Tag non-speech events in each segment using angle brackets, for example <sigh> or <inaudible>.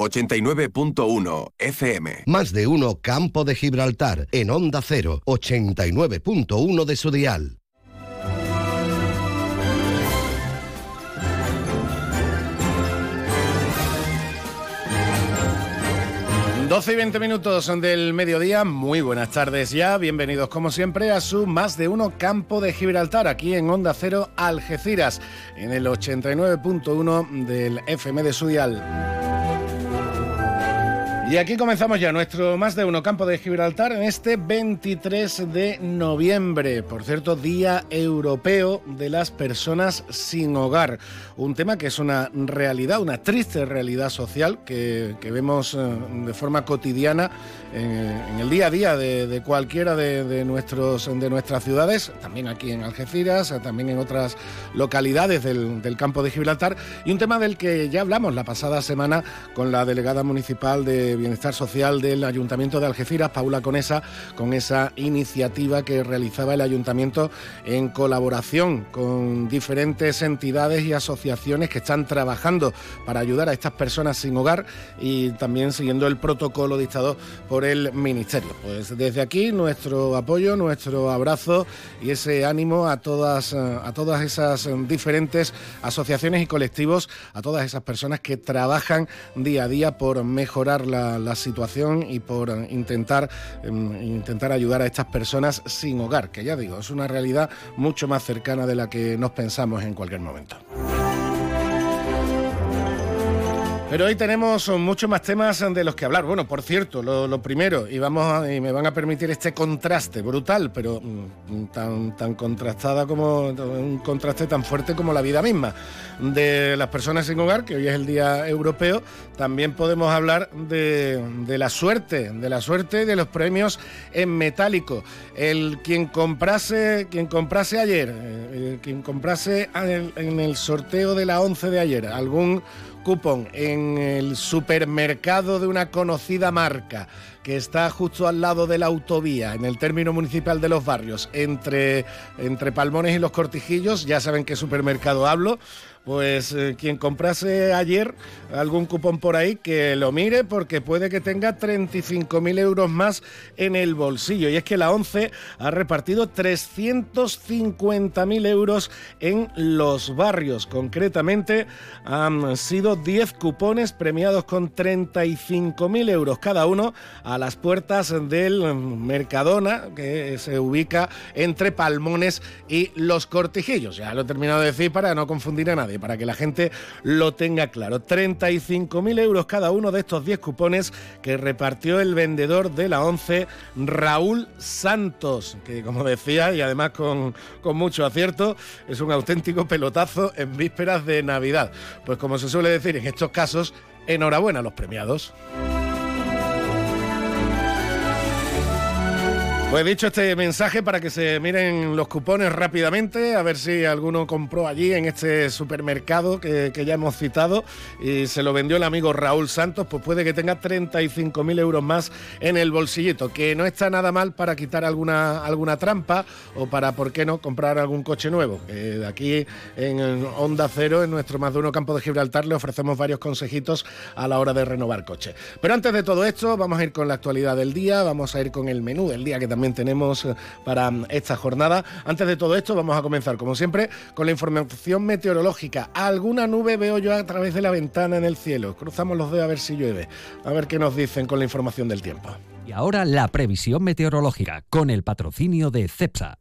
89.1 FM. Más de uno Campo de Gibraltar en Onda 0, 89.1 de su dial. 12 y 20 minutos del mediodía, muy buenas tardes ya, bienvenidos como siempre a su Más de Uno Campo de Gibraltar, aquí en Onda Cero Algeciras, en el 89.1 del FM de Sudial. Y aquí comenzamos ya nuestro más de uno campo de Gibraltar en este 23 de noviembre, por cierto, Día Europeo de las Personas sin Hogar. Un tema que es una realidad, una triste realidad social que, vemos eh, de forma cotidiana en, el día a día de, cualquiera de, nuestros, de nuestras ciudades, también aquí en Algeciras, también en otras localidades del, del campo de Gibraltar. Y un tema del que ya hablamos la pasada semana con la delegada municipal de Bienestar Social del Ayuntamiento de Algeciras, Paula Conesa, con esa iniciativa que realizaba el Ayuntamiento en colaboración con diferentes entidades y asociaciones que están trabajando para ayudar a estas personas sin hogar y también siguiendo el protocolo dictado por el Ministerio. Pues desde aquí nuestro apoyo, nuestro abrazo y ese ánimo a todas, a todas esas diferentes asociaciones y colectivos, a todas esas personas que trabajan día a día por mejorar la la, situación y por intentar, em, intentar ayudar a estas personas sin hogar, que ya digo, es una realidad mucho más cercana de la que nos pensamos en cualquier momento. Pero hoy tenemos muchos más temas de los que hablar. Bueno, por cierto, lo, primero, y, me van a permitir este contraste brutal, pero mm, tan, tan contrastada como un contraste tan fuerte como la vida misma de las personas sin hogar, que hoy es el Día Europeo. También podemos hablar de, la suerte, de la suerte de los premios en metálico. El quien comprase, quien comprase ayer, eh, quien comprase en el sorteo de la 11 de ayer, algún cupón en el supermercado de una conocida marca que está justo al lado de la autovía, en el término municipal de los barrios, entre, entre Palmones y los Cortijillos, ya saben qué supermercado hablo, pues eh, quien comprase ayer algún cupón por ahí, que lo mire porque puede que tenga 35.000 euros más en el bolsillo. Y es que la ONCE ha repartido 350.000 euros en los barrios. Concretamente han sido 10 cupones premiados con 35.000 euros cada uno a las puertas del Mercadona, que se ubica entre Palmones y Los Cortijillos. Ya lo he terminado de decir para no confundir a nadie para que la gente lo tenga claro. 35.000 euros cada uno de estos 10 cupones que repartió el vendedor de la 11, Raúl Santos, que como decía, y además con, con mucho acierto, es un auténtico pelotazo en vísperas de Navidad. Pues como se suele decir en estos casos, enhorabuena a los premiados. Pues dicho este mensaje para que se miren los cupones rápidamente, a ver si alguno compró allí en este supermercado que, ya hemos citado y se lo vendió el amigo Raúl Santos, pues puede que tenga 35.000 euros más en el bolsillito, que no está nada mal para quitar alguna, alguna trampa o para, ¿por qué no?, comprar algún coche nuevo. aquí en Onda Cero, en nuestro más de uno campo de Gibraltar, le ofrecemos varios consejitos a la hora de renovar coche. Pero antes de todo esto, vamos a ir con la actualidad del día, vamos a ir con el menú del día que también también tenemos eh, para mm, esta jornada. Antes de todo esto, vamos a comenzar, como siempre, con la información meteorológica. Alguna nube veo yo a través de la ventana en el cielo. Cruzamos los dedos a ver si llueve. A ver qué nos dicen con la información del tiempo. Y ahora la previsión meteorológica con el patrocinio de CEPSA.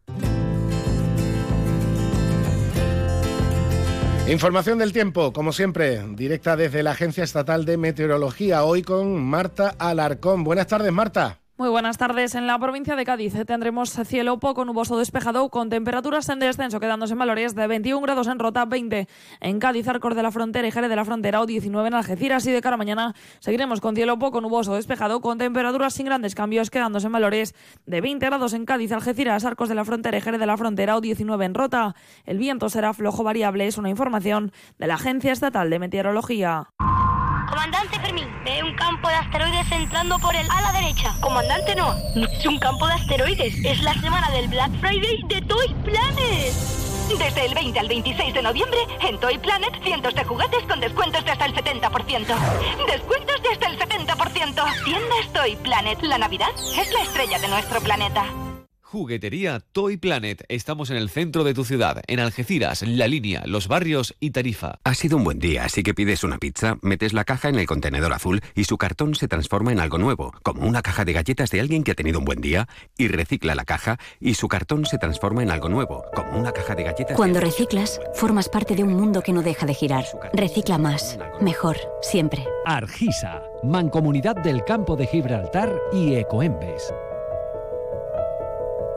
Información del tiempo, como siempre, directa desde la Agencia Estatal de Meteorología, hoy con Marta Alarcón. Buenas tardes, Marta. Muy buenas tardes. En la provincia de Cádiz tendremos cielo poco nuboso despejado con temperaturas en descenso, quedándose en valores de 21 grados en Rota, 20 en Cádiz, Arcor de la Frontera y Jerez de la Frontera o 19 en Algeciras. Y de cara a mañana seguiremos con cielo poco nuboso despejado con temperaturas sin grandes cambios, quedándose en valores de 20 grados en Cádiz, Algeciras, Arcos de la Frontera y Jerez de la Frontera o 19 en Rota. El viento será flojo variable, es una información de la Agencia Estatal de Meteorología. Comandante Fermín, ve un campo de asteroides entrando por el ala derecha. Comandante no, no es un campo de asteroides, es la semana del Black Friday de Toy Planet. Desde el 20 al 26 de noviembre, en Toy Planet, cientos de juguetes con descuentos de hasta el 70%. Descuentos de hasta el 70%. Tiendas Toy Planet. La Navidad es la estrella de nuestro planeta. Juguetería Toy Planet. Estamos en el centro de tu ciudad, en Algeciras, La Línea, Los Barrios y Tarifa. Ha sido un buen día, así que pides una pizza, metes la caja en el contenedor azul y su cartón se transforma en algo nuevo, como una caja de galletas de alguien que ha tenido un buen día, y recicla la caja y su cartón se transforma en algo nuevo, como una caja de galletas. Cuando reciclas, formas parte de un mundo que no deja de girar. Recicla más, mejor, siempre. Argisa, Mancomunidad del Campo de Gibraltar y Ecoembes.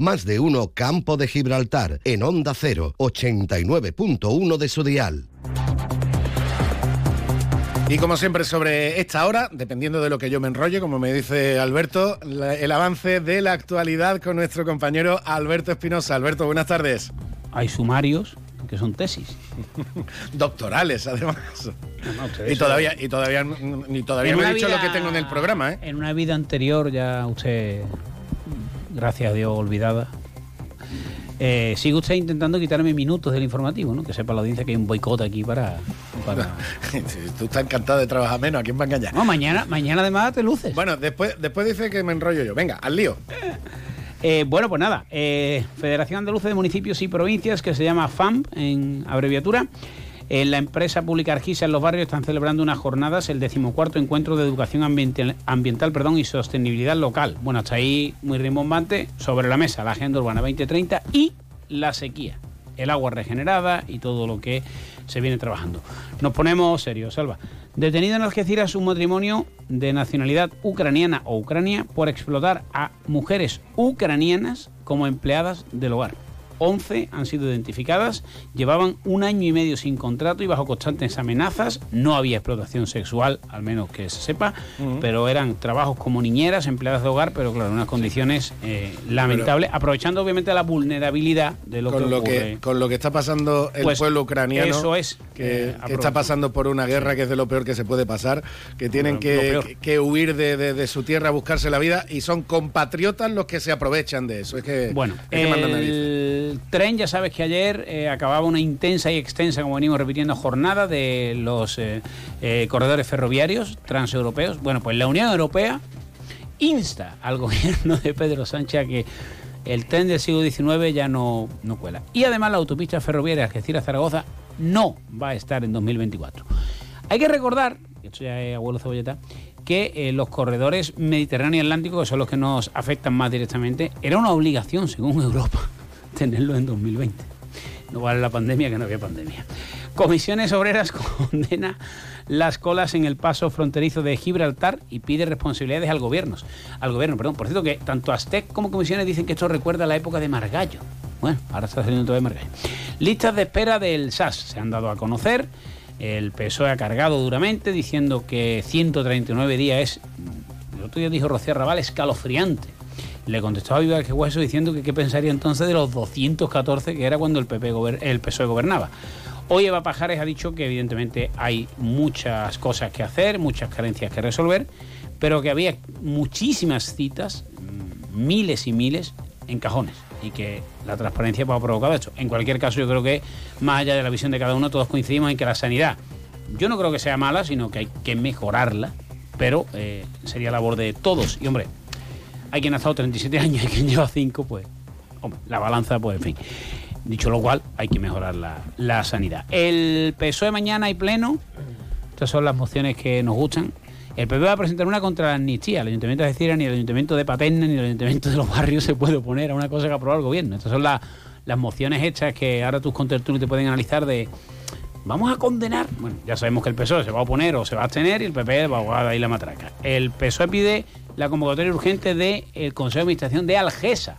Más de uno Campo de Gibraltar en Onda 0, 89.1 de su dial. Y como siempre sobre esta hora, dependiendo de lo que yo me enrolle, como me dice Alberto, la- el avance de la actualidad con nuestro compañero Alberto Espinosa. Alberto, buenas tardes. Hay sumarios que son tesis. <laughs> Doctorales, además. No, Y todavía, y todavía, ni todavía En no he dicho lo que tengo en el programa, ¿eh? En una vida anterior ya usted, gracias a Dios, olvidada. Eh, sigue usted intentando quitarme minutos del informativo, ¿no? Que sepa la audiencia que hay un boicot aquí para... para... <laughs> Tú estás encantado de trabajar menos, ¿a quién va a engañar? No, mañana, mañana además te luces. Bueno, después, después dice que me enrollo yo. Venga, al lío. <laughs> Eh, bueno, pues nada, eh, Federación Andaluza de Municipios y Provincias, que se llama FAMP en abreviatura. En la empresa pública Argisa en los barrios están celebrando unas jornadas, el decimocuarto encuentro de educación ambiental, perdón, y sostenibilidad local. Bueno, hasta ahí muy rimbombante, sobre la mesa la Agenda Urbana 2030 y la sequía, el agua regenerada y todo lo que se viene trabajando. Nos ponemos serios, Salva. Detenido en Algeciras un matrimonio de nacionalidad ucraniana o Ucrania por explotar a mujeres ucranianas como empleadas del hogar. 11 han sido identificadas, llevaban un año y medio sin contrato y bajo constantes amenazas. No había explotación sexual, al menos que se sepa, pero eran trabajos como niñeras, empleadas de hogar, pero claro, en unas condiciones eh, lamentables, aprovechando obviamente la vulnerabilidad de lo con, que lo que, con lo que está pasando el Pues, pueblo ucraniano. eso es, Que, eh, está pasando por una guerra que es de lo peor que se puede pasar. Que tienen que, que- huir de, de- de su tierra a buscarse la vida y son compatriotas los que se aprovechan de eso. Es que. Bueno, es que mandan narices. El tren, ya sabes que ayer eh, acababa una intensa y extensa, como venimos repitiendo, jornada de los eh, eh, corredores ferroviarios transeuropeos. Bueno, pues la Unión Europea insta al <laughs> gobierno de Pedro Sánchez a que el tren del siglo XIX ya no, no cuela. Y además la autopista ferroviaria Algeciras-Zaragoza no va a estar en 2024. Hay que recordar, esto ya es abuelo cebolleta, que los corredores mediterráneo y atlántico, que son los que nos afectan más directamente, era una obligación, según Europa, <laughs> tenerlo en 2020. No vale la pandemia que no había pandemia. Comisiones Obreras <laughs> condena las colas en el paso fronterizo de Gibraltar y pide responsabilidades al gobierno. Al gobierno, perdón. Por cierto, que tanto Aztec como comisiones dicen que esto recuerda a la época de Margallo. Bueno, ahora está saliendo todo de Margallo. Listas de espera del SAS se han dado a conocer. El PSOE ha cargado duramente diciendo que 139 días es, el otro día dijo Rocío Raval, escalofriante. Le contestó a Viva que Hueso diciendo que qué pensaría entonces de los 214 que era cuando el, PP el PSOE gobernaba. Hoy Eva Pajares ha dicho que evidentemente hay muchas cosas que hacer, muchas carencias que resolver, pero que había muchísimas citas, miles y miles, en cajones y que la transparencia pues, ha provocado esto. En cualquier caso, yo creo que más allá de la visión de cada uno, todos coincidimos en que la sanidad, yo no creo que sea mala, sino que hay que mejorarla, pero eh, sería labor de todos. Y hombre, hay quien ha estado 37 años y quien lleva 5, pues, hombre, la balanza, pues, en fin. Dicho lo cual, hay que mejorar la, la sanidad. El PSOE E mañana hay pleno. Estas son las mociones que nos gustan. El PP va a presentar una contra la amnistía. El Ayuntamiento de Algeciras, ni el Ayuntamiento de Paterna, ni el Ayuntamiento de los barrios se puede oponer a una cosa que ha aprobado el gobierno. Estas son las, las mociones hechas que ahora tus contertulios te pueden analizar de vamos a condenar. Bueno, ya sabemos que el PSOE se va a oponer o se va a abstener y el PP va a jugar ahí la matraca. El PSOE pide la convocatoria urgente del Consejo de Administración de Algesa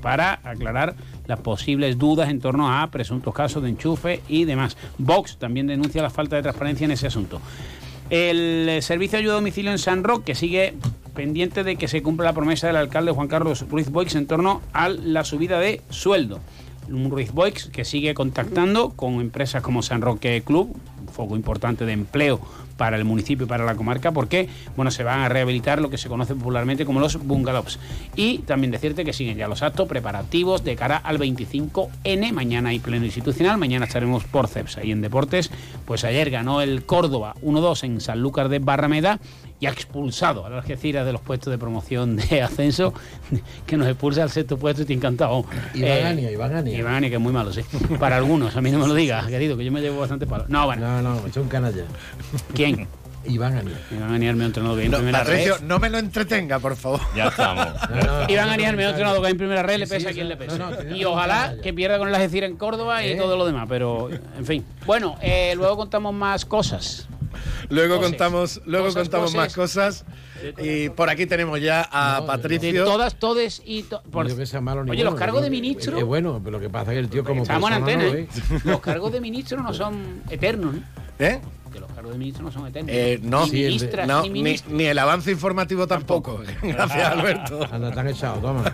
para aclarar las posibles dudas en torno a presuntos casos de enchufe y demás. Vox también denuncia la falta de transparencia en ese asunto. El servicio de ayuda a domicilio en San Roque sigue pendiente de que se cumpla la promesa del alcalde Juan Carlos Ruiz Boix en torno a la subida de sueldo. Un Ruiz Boix que sigue contactando con empresas como San Roque Club, foco importante de empleo para el municipio y para la comarca, porque bueno, se van a rehabilitar lo que se conoce popularmente como los bungalows. Y también decirte que siguen ya los actos preparativos de cara al 25N. Mañana hay pleno institucional, mañana estaremos por CEPSA. Y en deportes, pues ayer ganó el Córdoba 1-2 en Sanlúcar de Barrameda y ha expulsado a la Algeciras de los puestos de promoción de ascenso, <laughs> que nos expulsa al sexto puesto y te encantado. Iván eh, Ania, Iván Ania. Iván Ania, que es muy malo, sí. Para algunos, a mí no me lo digas, querido, que yo me llevo bastante palo. No, bueno. No, no, es un canalla. ¿Quién? Iván Anier. Iván Anier me ha entrenado bien no, en primera Patricio, no me lo entretenga, por favor. Ya estamos. <laughs> Iván Anier me ha entrenado bien en primera red, le pesa a quien le pesa. y ojalá que pierda con el Algeciras en Córdoba y ¿Eh? todo lo demás, pero en fin. Bueno, eh, luego contamos más cosas. Luego contamos, luego contamos más cosas. Y por aquí tenemos ya a Patricio. De todas, todes y. por... Oye, los cargos de ministro. Es bueno, pero lo que pasa es que el tío, como. Estamos en antena, ¿eh? Los cargos de ministro no son eternos, ¿eh? ¿Eh? Que los cargos de ministro no son eternos. Eh, no, ni, no ni, ni, el avance informativo tampoco. tampoco. <laughs> Gracias, Alberto. Anda, tan echado, toma.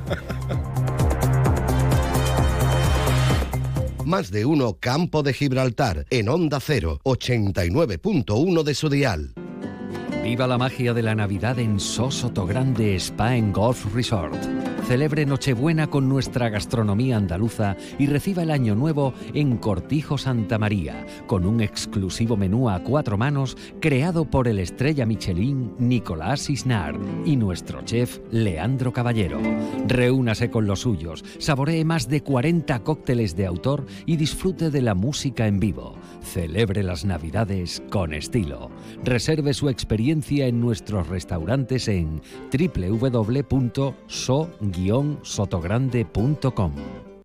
Más de uno Campo de Gibraltar en Onda 0, 89.1 de su dial. Viva la magia de la Navidad en Sosoto Grande Spa en Golf Resort. Celebre Nochebuena con nuestra gastronomía andaluza y reciba el Año Nuevo en Cortijo Santa María, con un exclusivo menú a cuatro manos creado por el estrella Michelin Nicolás Isnar y nuestro chef Leandro Caballero. Reúnase con los suyos, saboree más de 40 cócteles de autor y disfrute de la música en vivo. Celebre las Navidades con estilo. Reserve su experiencia en nuestros restaurantes en www.so-sotogrande.com.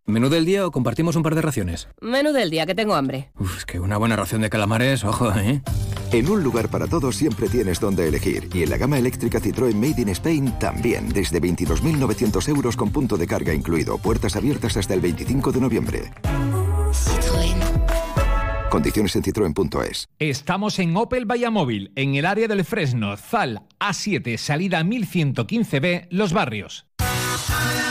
¿Menú del día o compartimos un par de raciones? Menú del día, que tengo hambre. Uf, es que una buena ración de calamares, ojo, ¿eh? En un lugar para todos siempre tienes donde elegir. Y en la gama eléctrica Citroën Made in Spain también. Desde 22.900 euros con punto de carga incluido. Puertas abiertas hasta el 25 de noviembre. Condiciones en Citroën.es. Estamos en Opel Móvil, en el área del Fresno, Zal, A7, salida 1115B, Los Barrios.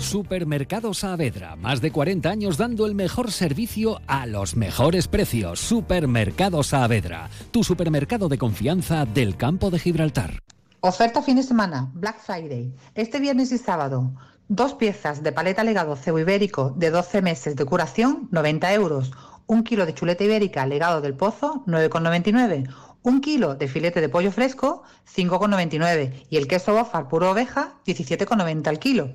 Supermercado Saavedra, más de 40 años dando el mejor servicio a los mejores precios. Supermercado Saavedra, tu supermercado de confianza del campo de Gibraltar. Oferta fin de semana, Black Friday, este viernes y sábado. Dos piezas de paleta legado cebo ibérico de 12 meses de curación, 90 euros. Un kilo de chuleta ibérica legado del pozo, 9,99 un kilo de filete de pollo fresco, 5,99 y el queso bofar puro oveja, 17,90 al kilo.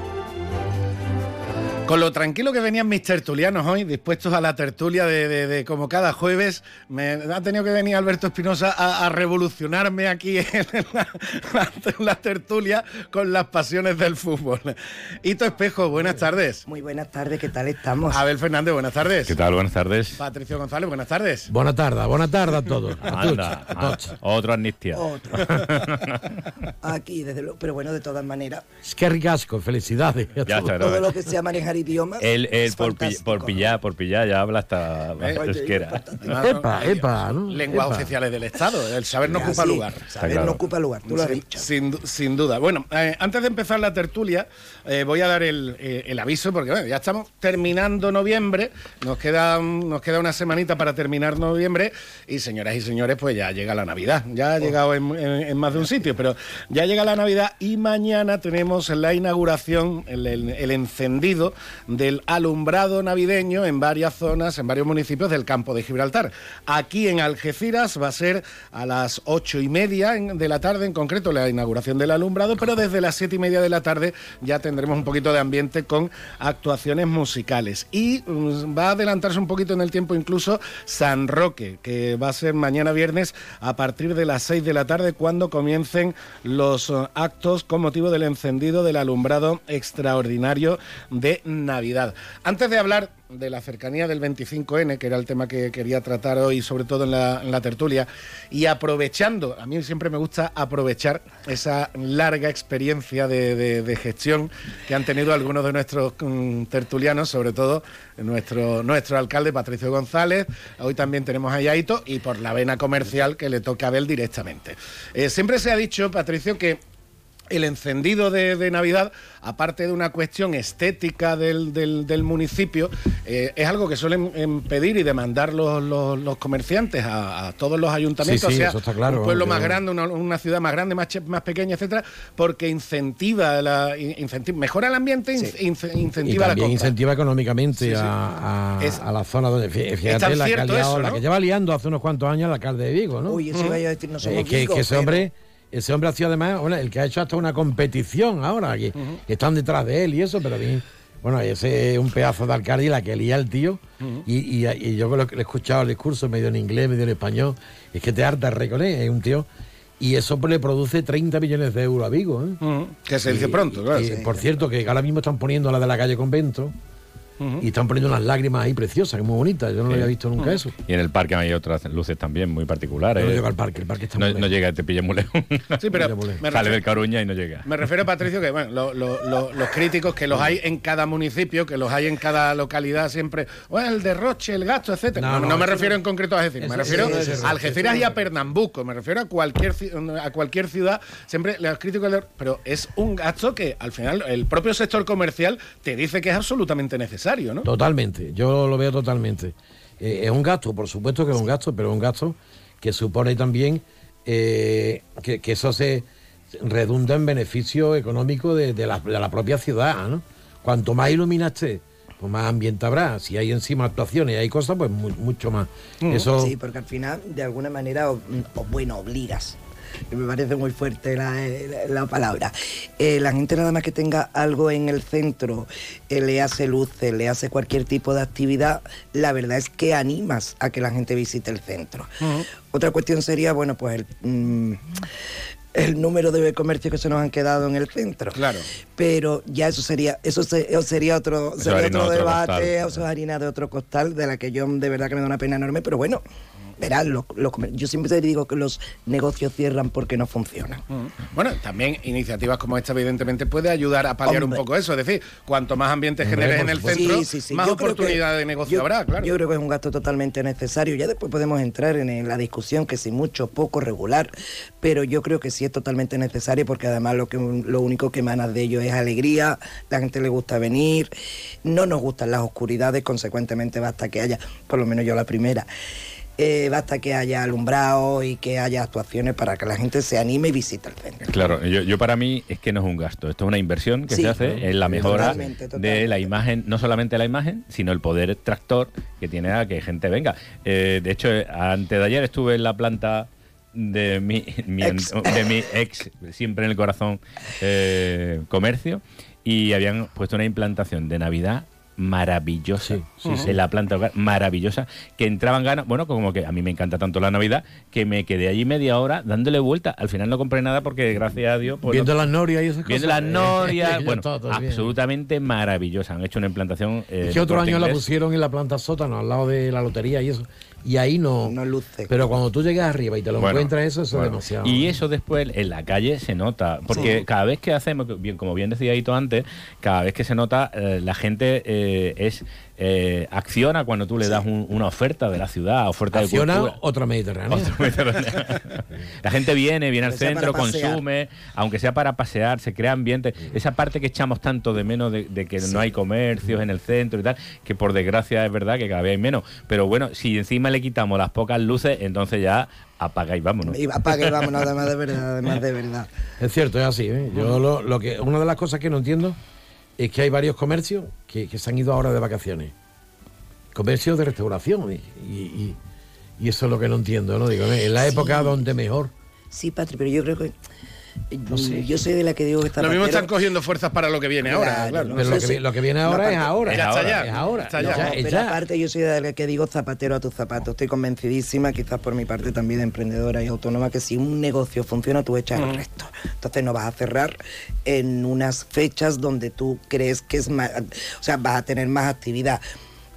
Con lo tranquilo que venían mis tertulianos hoy, dispuestos a la tertulia de, como cada jueves, me ha tenido que venir Alberto Espinosa a, revolucionarme aquí <laughs> en la, tertulia con las pasiones del fútbol. Hito Espejo, buenas tardes. Muy buenas tardes, ¿qué tal estamos? Abel Fernández, buenas tardes. ¿Qué tal? Buenas tardes. Patricio González, buenas tardes. Buenas tardes, buenas tardes a todos. <laughs> Anda, otro amnistia. Otro. <laughs> aquí, desde luego, pero bueno, de todas maneras. Es que ricasco, felicidades. todo, lo que sea manejar idiomas. Él, él por, por pillar, por pillar, ya habla hasta Eh, la Epa, ¿no? Lenguas Epa. oficiales del Estado. El saber no Ya, ocupa sí, lugar. saber no ocupa lugar, tú lo has Sin- dicho. Sin, sin duda. Bueno, eh, antes de empezar la tertulia, eh, voy a dar el, eh, el aviso, porque bueno, ya estamos terminando noviembre, nos queda, un- nos queda una semanita para terminar noviembre, y señoras y señores, pues ya llega la Navidad. Ya ha llegado en, en- en más de un sitio, pero ya llega la Navidad y mañana tenemos la inauguración, el, el- el encendido del alumbrado navideño en varias zonas, en varios municipios del campo de Gibraltar. Aquí en Algeciras va a ser a las ocho y media de la tarde, en concreto la inauguración del alumbrado, pero desde las siete y media de la tarde ya tendremos un poquito de ambiente con actuaciones musicales. Y mm, va a adelantarse un poquito en el tiempo incluso San Roque, que va a ser mañana viernes a partir de las seis de la tarde cuando comiencen los eh, actos con motivo del encendido del alumbrado extraordinario de Navidad. Antes de hablar de la cercanía del 25N, que era el tema que quería tratar hoy, sobre todo en la, tertulia, y aprovechando, a mí siempre me gusta aprovechar esa larga experiencia de, gestión que han tenido algunos de nuestros mm, tertulianos, sobre todo nuestro, nuestro alcalde Patricio González, hoy también tenemos a Yaito, y por la vena comercial que le toca a Abel directamente. Eh, siempre se ha dicho, Patricio, que el encendido de, de Navidad, aparte de una cuestión estética del, del- del municipio, eh, es algo que suelen em, pedir y demandar los, los- los comerciantes a, a todos los ayuntamientos, Sí, sí, o sea, eso está claro, un pueblo más grande, una, una ciudad más grande, más, pequeña, etcétera, porque incentiva, la, mejora el ambiente, in- ince- Y incentiva la también compra. incentiva económicamente Sí, sí. A, a- Es- a la zona donde, fíjate, la que, ha cierto liado- eso, la que lleva liando hace unos cuantos años el alcalde de Vigo, ¿no? Uy, eso iba a decir, no Eh, que, Vigo, que ese pero- hombre, ese hombre ha sido además, bueno, el que ha hecho hasta una competición ahora, que, que están detrás de él y eso, pero mí, bueno, ese es un pedazo de alcalde y la que lía el tío. y, y- y yo lo que le he escuchado el discurso medio en inglés, medio en español, es que te harta reconocer, es un tío. Y eso pues, le produce 30 millones de euros a Vigo. ¿eh? Que se dice Y- pronto, claro. y, Sí. Por cierto, que ahora mismo están poniendo la de la calle Convento y están poniendo unas lágrimas ahí preciosas, que muy bonitas. Yo no lo había visto nunca eso. Y en el parque hay otras luces también muy particulares. Yo no llego al parque, el parque está no, muy no lejos. llega, te pilla muy lejos. Sí, <laughs> pero me Sale del Caruña y no llega. Me refiero, Patricio, que bueno, lo- lo- lo- los críticos que los hay en cada municipio, que los hay en cada localidad siempre, bueno, el derroche, el gasto, etcétera. No, No, no, no me refiero no. en concreto a Algeciras, me refiero a Algeciras y a Pernambuco, me refiero a cualquier a cualquier ciudad, siempre los críticos, pero es un gasto que al final el propio sector comercial te dice que es absolutamente necesario, ¿no? Totalmente, yo lo veo totalmente. Eh, es un gasto, por supuesto que es un gasto, pero es un gasto que supone también eh, que, que eso se redunda en beneficio económico de, de la, de la propia ciudad. ¿no? Cuanto más iluminaste, pues más ambiente habrá. Si hay encima actuaciones y hay cosas, pues mu- mucho más. Eso, Sí, porque al final, de alguna manera, o, o, bueno, obligas. Me parece muy fuerte la, la- la palabra. Eh, la gente nada más que tenga algo en el centro, eh, le hace luces, le hace cualquier tipo de actividad, la verdad es que animas a que la gente visite el centro. Otra cuestión sería, bueno, pues el, mm, el número de comercios que se nos han quedado en el centro. Claro. Pero ya eso sería, eso, se- eso sería otro, Eso sería otro de otro debate, eso es harina de otro costal, de la que yo de verdad que me da una pena enorme, pero bueno, verás, los- los comer- yo siempre te digo que los negocios cierran porque no funcionan. Bueno, también iniciativas como esta, evidentemente, puede ayudar a paliar Hombre. un poco eso. Es decir, cuanto más ambiente generes en el centro, Sí, sí, sí. más Yo creo que- oportunidad de negocio yo- habrá, claro. Yo creo que es un gasto totalmente necesario. Ya después podemos entrar en, en la discusión que si mucho, poco, regular, pero yo creo que sí es totalmente necesario porque además lo, que, lo único que emana de ello es alegría, la gente le gusta venir, no nos gustan las oscuridades, consecuentemente basta que haya, por lo menos yo la primera, eh, basta que haya alumbrado y que haya actuaciones para que la gente se anime y visite el centro. Claro, yo, yo para mí es que no es un gasto, esto es una inversión que Sí. se hace en la mejora Totalmente, de la imagen, no solamente la imagen, sino el poder tractor que tiene a que gente venga. Eh, de hecho, eh, antes de ayer estuve en la planta de mi, <laughs> mi- Ex. de mi ex, siempre en el corazón, eh, comercio, y habían puesto una implantación de Navidad maravillosa sí, en sí. la planta hogar, maravillosa que entraban ganas bueno como que a mí me encanta tanto la navidad que me quedé allí media hora dándole vuelta al final no compré nada porque gracias a Dios pues, viendo no- las norias y esas viendo cosas. las norias <laughs> Ya bueno todo, todo bien. absolutamente maravillosa han hecho una implantación eh, Es que otro año la pusieron en la planta sótano, al lado de la lotería y eso. Y ahí no, No luce. Pero cuando tú llegas arriba y te lo Bueno, encuentras, eso, eso bueno. es demasiado. Y eso después en la calle se nota, porque Sí. cada vez que hacemos, bien, como bien decía Hito antes, cada vez que se nota, eh, la gente eh, es eh, acciona cuando tú le das un- una oferta de la ciudad, oferta Acciona de cultura. otra mediterránea. Otra mediterránea. <laughs> la gente viene, viene al centro, consume, aunque sea para pasear, se crea ambiente. Esa parte que echamos tanto de menos de, de que no hay comercios en el centro y tal, que por desgracia es verdad que cada vez hay menos. Pero bueno, si encima le quitamos las pocas luces, entonces ya apaga y vámonos. Y apaga y vámonos, además de verdad, además de <laughs> verdad. Es cierto, es así. ¿eh? Yo lo, lo que una de las cosas que no entiendo es que hay varios comercios que, que se han ido ahora de vacaciones. Comercios de restauración. Y, y- y eso es lo que no entiendo, ¿no? Digo, en la Sí. época donde mejor. Sí, Patri, pero yo creo que. No sé. Yo soy de la que digo que está Lo mismo están cogiendo fuerzas para lo que viene ahora, claro. Pero lo que, vi- lo que viene ahora es ahora. Ya está ya. Es ahora. Está No, ya. es pero aparte yo soy de la que digo zapatero a tus zapatos. Estoy convencidísima, quizás por mi parte también de emprendedora y autónoma, que si un negocio funciona, tú echas el Mm. resto. Entonces no vas a cerrar en unas fechas donde tú crees que es más... O sea, vas a tener más actividad.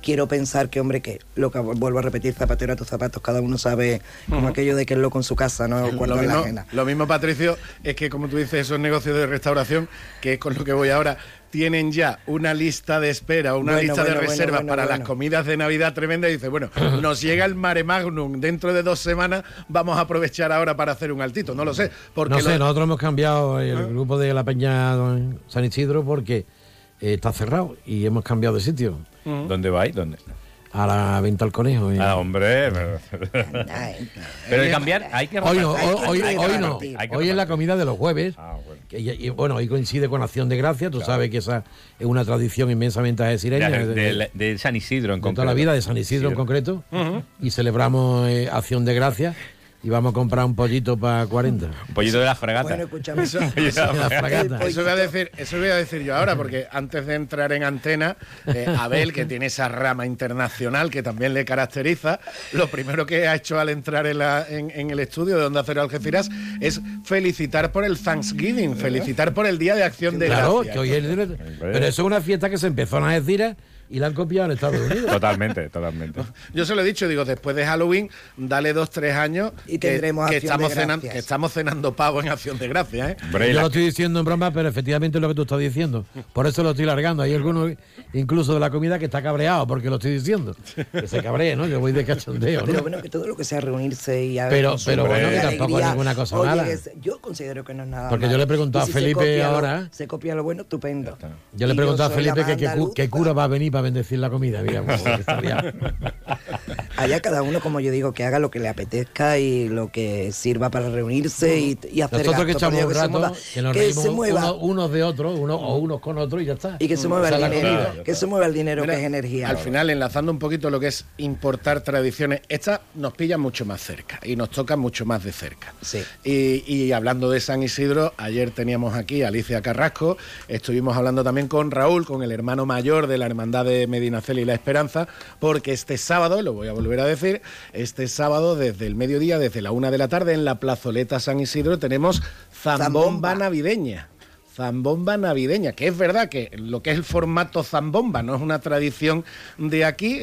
Quiero pensar que, hombre, que lo que vuelvo a repetir, zapatero a tus zapatos, cada uno sabe como Ujú. aquello de que es loco en su casa, no <laughs> Lo la mismo, ajena. lo mismo, Patricio, es que como tú dices, esos negocios de restauración, que es con lo que voy ahora, tienen ya una lista de espera, una Bueno, lista bueno, de reservas bueno, para bueno. las comidas de Navidad tremenda y dice, bueno, nos llega el mare magnum dentro de dos semanas, vamos a aprovechar ahora para hacer un altito. No lo sé, porque no sé, lo- nosotros hemos cambiado el grupo de la Peña Don San Isidro porque eh, está cerrado y hemos cambiado de sitio. ¿Dónde vais? ¿Dónde? A la venta al conejo. y- Ah, hombre. <laughs> Pero, pero de cambiar, hay que Hoy no, repartir. hoy, hoy- Hay que hoy no. repartir, Hoy es la comida de los jueves. Ah, que ya- y, bueno, hoy coincide con Acción de Gracia. Tú sabes que esa es una tradición inmensamente algecireña. De, de- de- de San Isidro en de concreto. toda la vida de San Isidro en concreto. Ujú. Y celebramos eh, Acción de Gracia y vamos a comprar un pollito para 40. Un pollito de la fragata. Bueno, escúchame. Eso, <laughs> Pollito de la fragata. eso voy a decir, eso voy a decir yo ahora, porque antes de entrar en antena, eh, Abel, que tiene esa rama internacional que también le caracteriza, lo primero que ha hecho al entrar en, la- en- en el estudio de Onda Cero Algeciras es felicitar por el Thanksgiving, felicitar por el Día de Acción de Claro, Gracias. que hoy es el- Pero eso es una fiesta que se empezó en Algeciras y la han copiado en Estados Unidos. Totalmente, totalmente. Yo se lo he dicho, digo, después de Halloween, dale dos, tres años Y que, tendremos que estamos cenando, que estamos cenando pavo en Acción de Gracias, ¿eh? Yo lo estoy diciendo en broma, pero efectivamente es lo que tú estás diciendo. Por eso lo estoy largando. Hay algunos, incluso de la comida, que está cabreado porque lo estoy diciendo. Que se cabree, ¿no? Yo voy de cachondeo, Pero ¿no? bueno, que todo lo que sea reunirse y a Pero- consumir pero bueno, y que tampoco es ninguna cosa Oye, mala. es- yo considero que no es nada Porque yo le he preguntado a se Felipe lo- ahora- se copia lo bueno, estupendo. Yo le Y pregunté a Felipe que, andaluz. qué cura va a venir para bendecir la comida. Mira, pues, <laughs> estaría- Allá cada uno, como yo digo, que haga lo que le apetezca y lo que sirva para reunirse y, y hacer Nosotros que echamos un que se mueva, que nos que reímos se mueva unos, unos de otros, unos, o unos con otros y ya está. y que se mueva el dinero, comida. que se mueva el dinero Mira, que es energía. Al final, enlazando un poquito lo que es importar tradiciones, estas nos pillan mucho más cerca y nos tocan mucho más de cerca. Sí. Y, y hablando de San Isidro, ayer teníamos aquí a Alicia Carrasco, estuvimos hablando también con Raúl, con el hermano mayor de la Hermandad de Medinaceli y La Esperanza, porque este sábado, lo voy a volver a decir, este sábado desde el mediodía, desde la una de la tarde, en la plazoleta San Isidro tenemos zambomba, Zambomba. navideña. Zambomba navideña, que es verdad que lo que es el formato zambomba no es una tradición de aquí,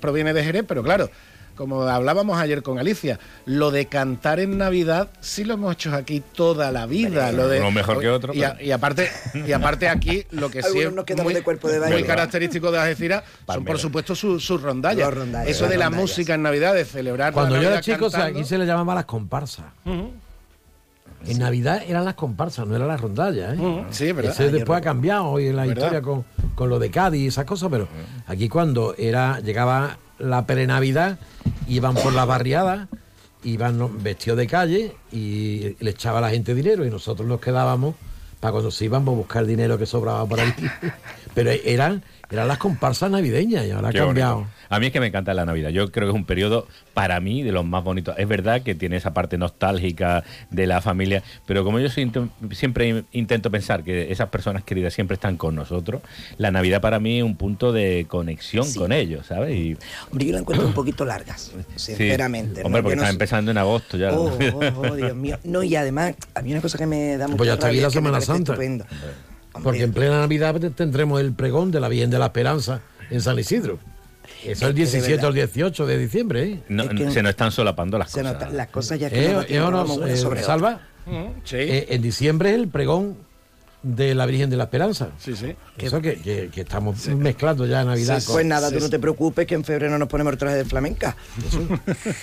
proviene de Jerez, pero claro, como hablábamos ayer con Alicia, lo de cantar en Navidad sí lo hemos hecho aquí toda la vida. lo de, uno mejor que otro, Y, a- y aparte, y aparte aquí lo que <laughs> sí es muy, de cuerpo de muy característico de Algeciras son por supuesto sus rondallas. Rondallas, Eso de la rondallas. música en Navidad, de celebrar Cuando yo era chico, o sea, cantando. aquí se le llamaba las comparsas. En Navidad eran las comparsas, no eran las rondallas. ¿eh? Sí, verdad. Ese yo después ha cambiado hoy en la ¿Verdad? historia con, con lo de Cádiz y esas cosas, pero aquí cuando era llegaba la prenavidad, iban por las barriadas, iban vestidos de calle y le echaba a la gente dinero y nosotros nos quedábamos para cuando se iban a buscar dinero que sobraba por ahí. <laughs> pero eran, eran las comparsas navideñas y ahora ha cambiado. bonito. A mí es que me encanta la Navidad. Yo creo que es un periodo, para mí, de los más bonitos. Es verdad que tiene esa parte nostálgica de la familia, pero como yo siento- siempre intento pensar que esas personas queridas siempre están con nosotros, la Navidad para mí es un punto de conexión Sí. con ellos, ¿sabes? Y, Hombre, yo la encuentro un poquito largas, sí. sinceramente. ¿no? Hombre, porque no está sé- empezando en agosto ya. Oh, oh, oh, Dios mío. No, y además, a mí una cosa que me da mucha Pues ya está aquí la Semana Santa. estupendo. Porque en plena Navidad tendremos el pregón de la Virgen de la Esperanza en San Isidro. Eso es el 17 o el 18 de diciembre, ¿eh? No, Es que- se nos están solapando las Se cosas. nota- las cosas ya que Eh, no eh, no, eh, sobre. Salva, Sí. eh, en diciembre es el pregón de la Virgen de la Esperanza. Sí, sí. Eso que, que- que estamos mezclando ya Navidad Sí, con... pues nada, tú no te preocupes que en febrero nos ponemos el traje de flamenca.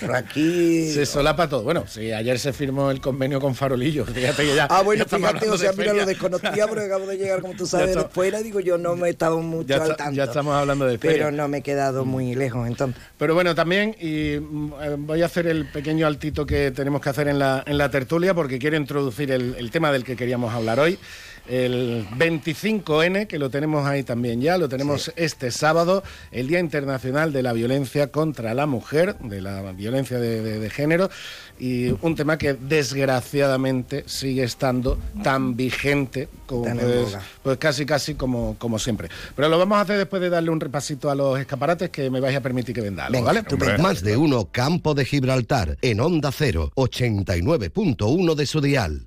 Por aquí. Se solapa todo. Bueno, sí, ayer se firmó el convenio con Farolillo. Fíjate que ya. Ah, bueno, ya estamos fíjate, hablando o sea, mira, lo desconocía porque acabo de llegar, como tú sabes, de fuera. Digo, yo no me he estado mucho Ya, al tanto. ya estamos hablando de feria. Pero no me he quedado muy lejos, entonces. Pero bueno, también, y mm, eh, voy a hacer el pequeño altito que tenemos que hacer en la, en la tertulia, porque quiero introducir el, el tema del que queríamos hablar hoy. El 25N, que lo tenemos ahí también ya, lo tenemos este sábado, el Día Internacional de la Violencia contra la Mujer, de la violencia de, de- de género, y un tema que desgraciadamente sigue estando tan vigente como Tan pues, pues casi casi como, como siempre. Pero lo vamos a hacer después de darle un repasito a los escaparates que me vais a permitir que venda algo, ¿vale? Más de uno Campo de Gibraltar en Onda 0, 89.1 de su dial.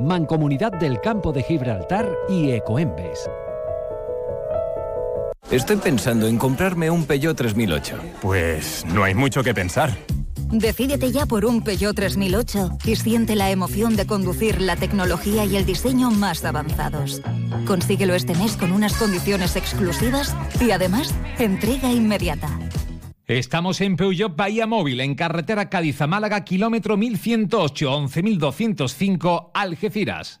Mancomunidad del Campo de Gibraltar y Ecoembes. Estoy pensando en comprarme un Peugeot 3008. Pues no hay mucho que pensar. Decídete ya por un Peugeot 3008 y siente la emoción de conducir la tecnología y el diseño más avanzados. Consíguelo este mes con unas condiciones exclusivas y además entrega inmediata. Estamos en Peugeot Bahía Móvil, en carretera Cádiz a Málaga, kilómetro 1108, 11205, Algeciras.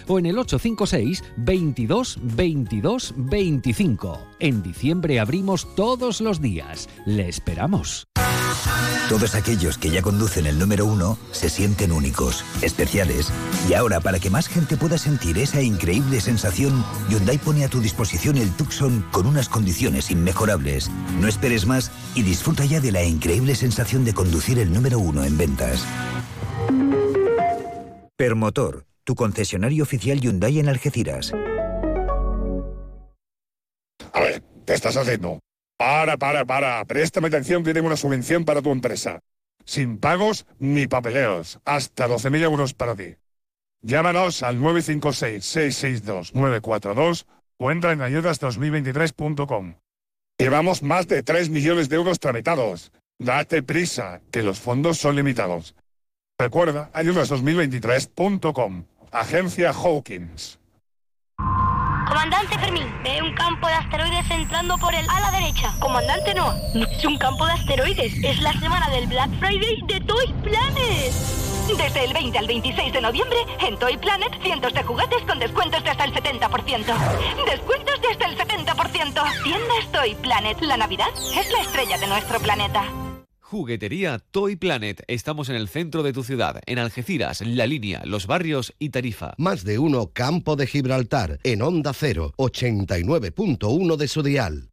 o en el 856 22 22 25. En diciembre abrimos todos los días. Le esperamos. Todos aquellos que ya conducen el número uno se sienten únicos, especiales. Y ahora, para que más gente pueda sentir esa increíble sensación, Hyundai pone a tu disposición el Tucson con unas condiciones inmejorables. No esperes más y disfruta ya de la increíble sensación de conducir el número uno en ventas. Permotor, tu concesionario oficial Hyundai en Algeciras. A ver, ¿qué estás haciendo? Para, para, para. Préstame atención que una subvención para tu empresa. Sin pagos ni papeleos. Hasta 12.000 euros para ti. Llámanos al 956-662-942 o entra en ayudas2023.com. Llevamos más de 3 millones de euros tramitados. Date prisa, que los fondos son limitados. Recuerda, ayudas2023.com. Agencia Hawkins. Comandante Fermín, ve un campo de asteroides entrando por el ala derecha. Comandante Noah, no es un campo de asteroides, es la semana del Black Friday de Toy Planet. Desde el 20 al 26 de noviembre, en Toy Planet, cientos de juguetes con descuentos de hasta el 70%. Descuentos de hasta el 70%. Tiendas Toy Planet. La Navidad es la estrella de nuestro planeta. Juguetería Toy Planet. Estamos en el centro de tu ciudad, en Algeciras, La Línea, Los Barrios y Tarifa. Más de uno Campo de Gibraltar, en Onda 0, 89.1 de su dial.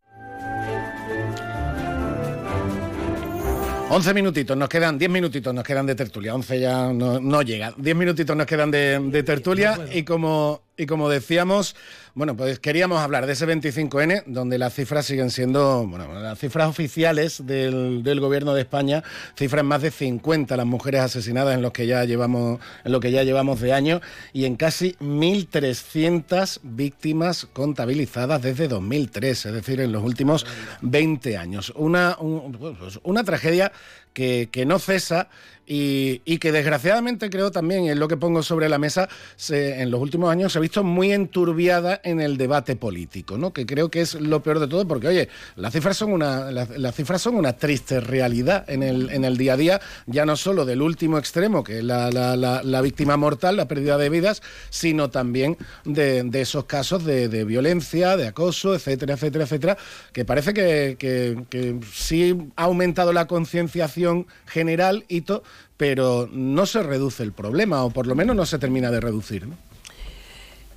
11 minutitos, nos quedan 10 minutitos, nos quedan de tertulia. 11 ya no, no llega. 10 minutitos nos quedan de, de tertulia y como, y como decíamos, bueno, pues queríamos hablar de ese 25N, donde las cifras siguen siendo, bueno, las cifras oficiales del, gobierno de España, cifran más de 50 las mujeres asesinadas en lo que ya llevamos, en lo que ya llevamos de año y en casi 1.300 víctimas contabilizadas desde 2003, es decir, en los últimos 20 años. Una, un- pues, una tragedia que, que no cesa y, que desgraciadamente creo también, es lo que pongo sobre la mesa, se- en los últimos años se ha visto muy enturbiada en el debate político, ¿no? que creo que es lo peor de todo, porque oye, las cifras son una, las, cifras son una triste realidad en el, en el día a día, ya no solo del último extremo, que es la, la- la- la víctima mortal, la pérdida de vidas, sino también de, esos casos de, de violencia, de acoso, etcétera, etcétera, etcétera, que parece que, que- que sí ha aumentado la concienciación general y todo, pero no se reduce el problema, o por lo menos no se termina de reducir. ¿no?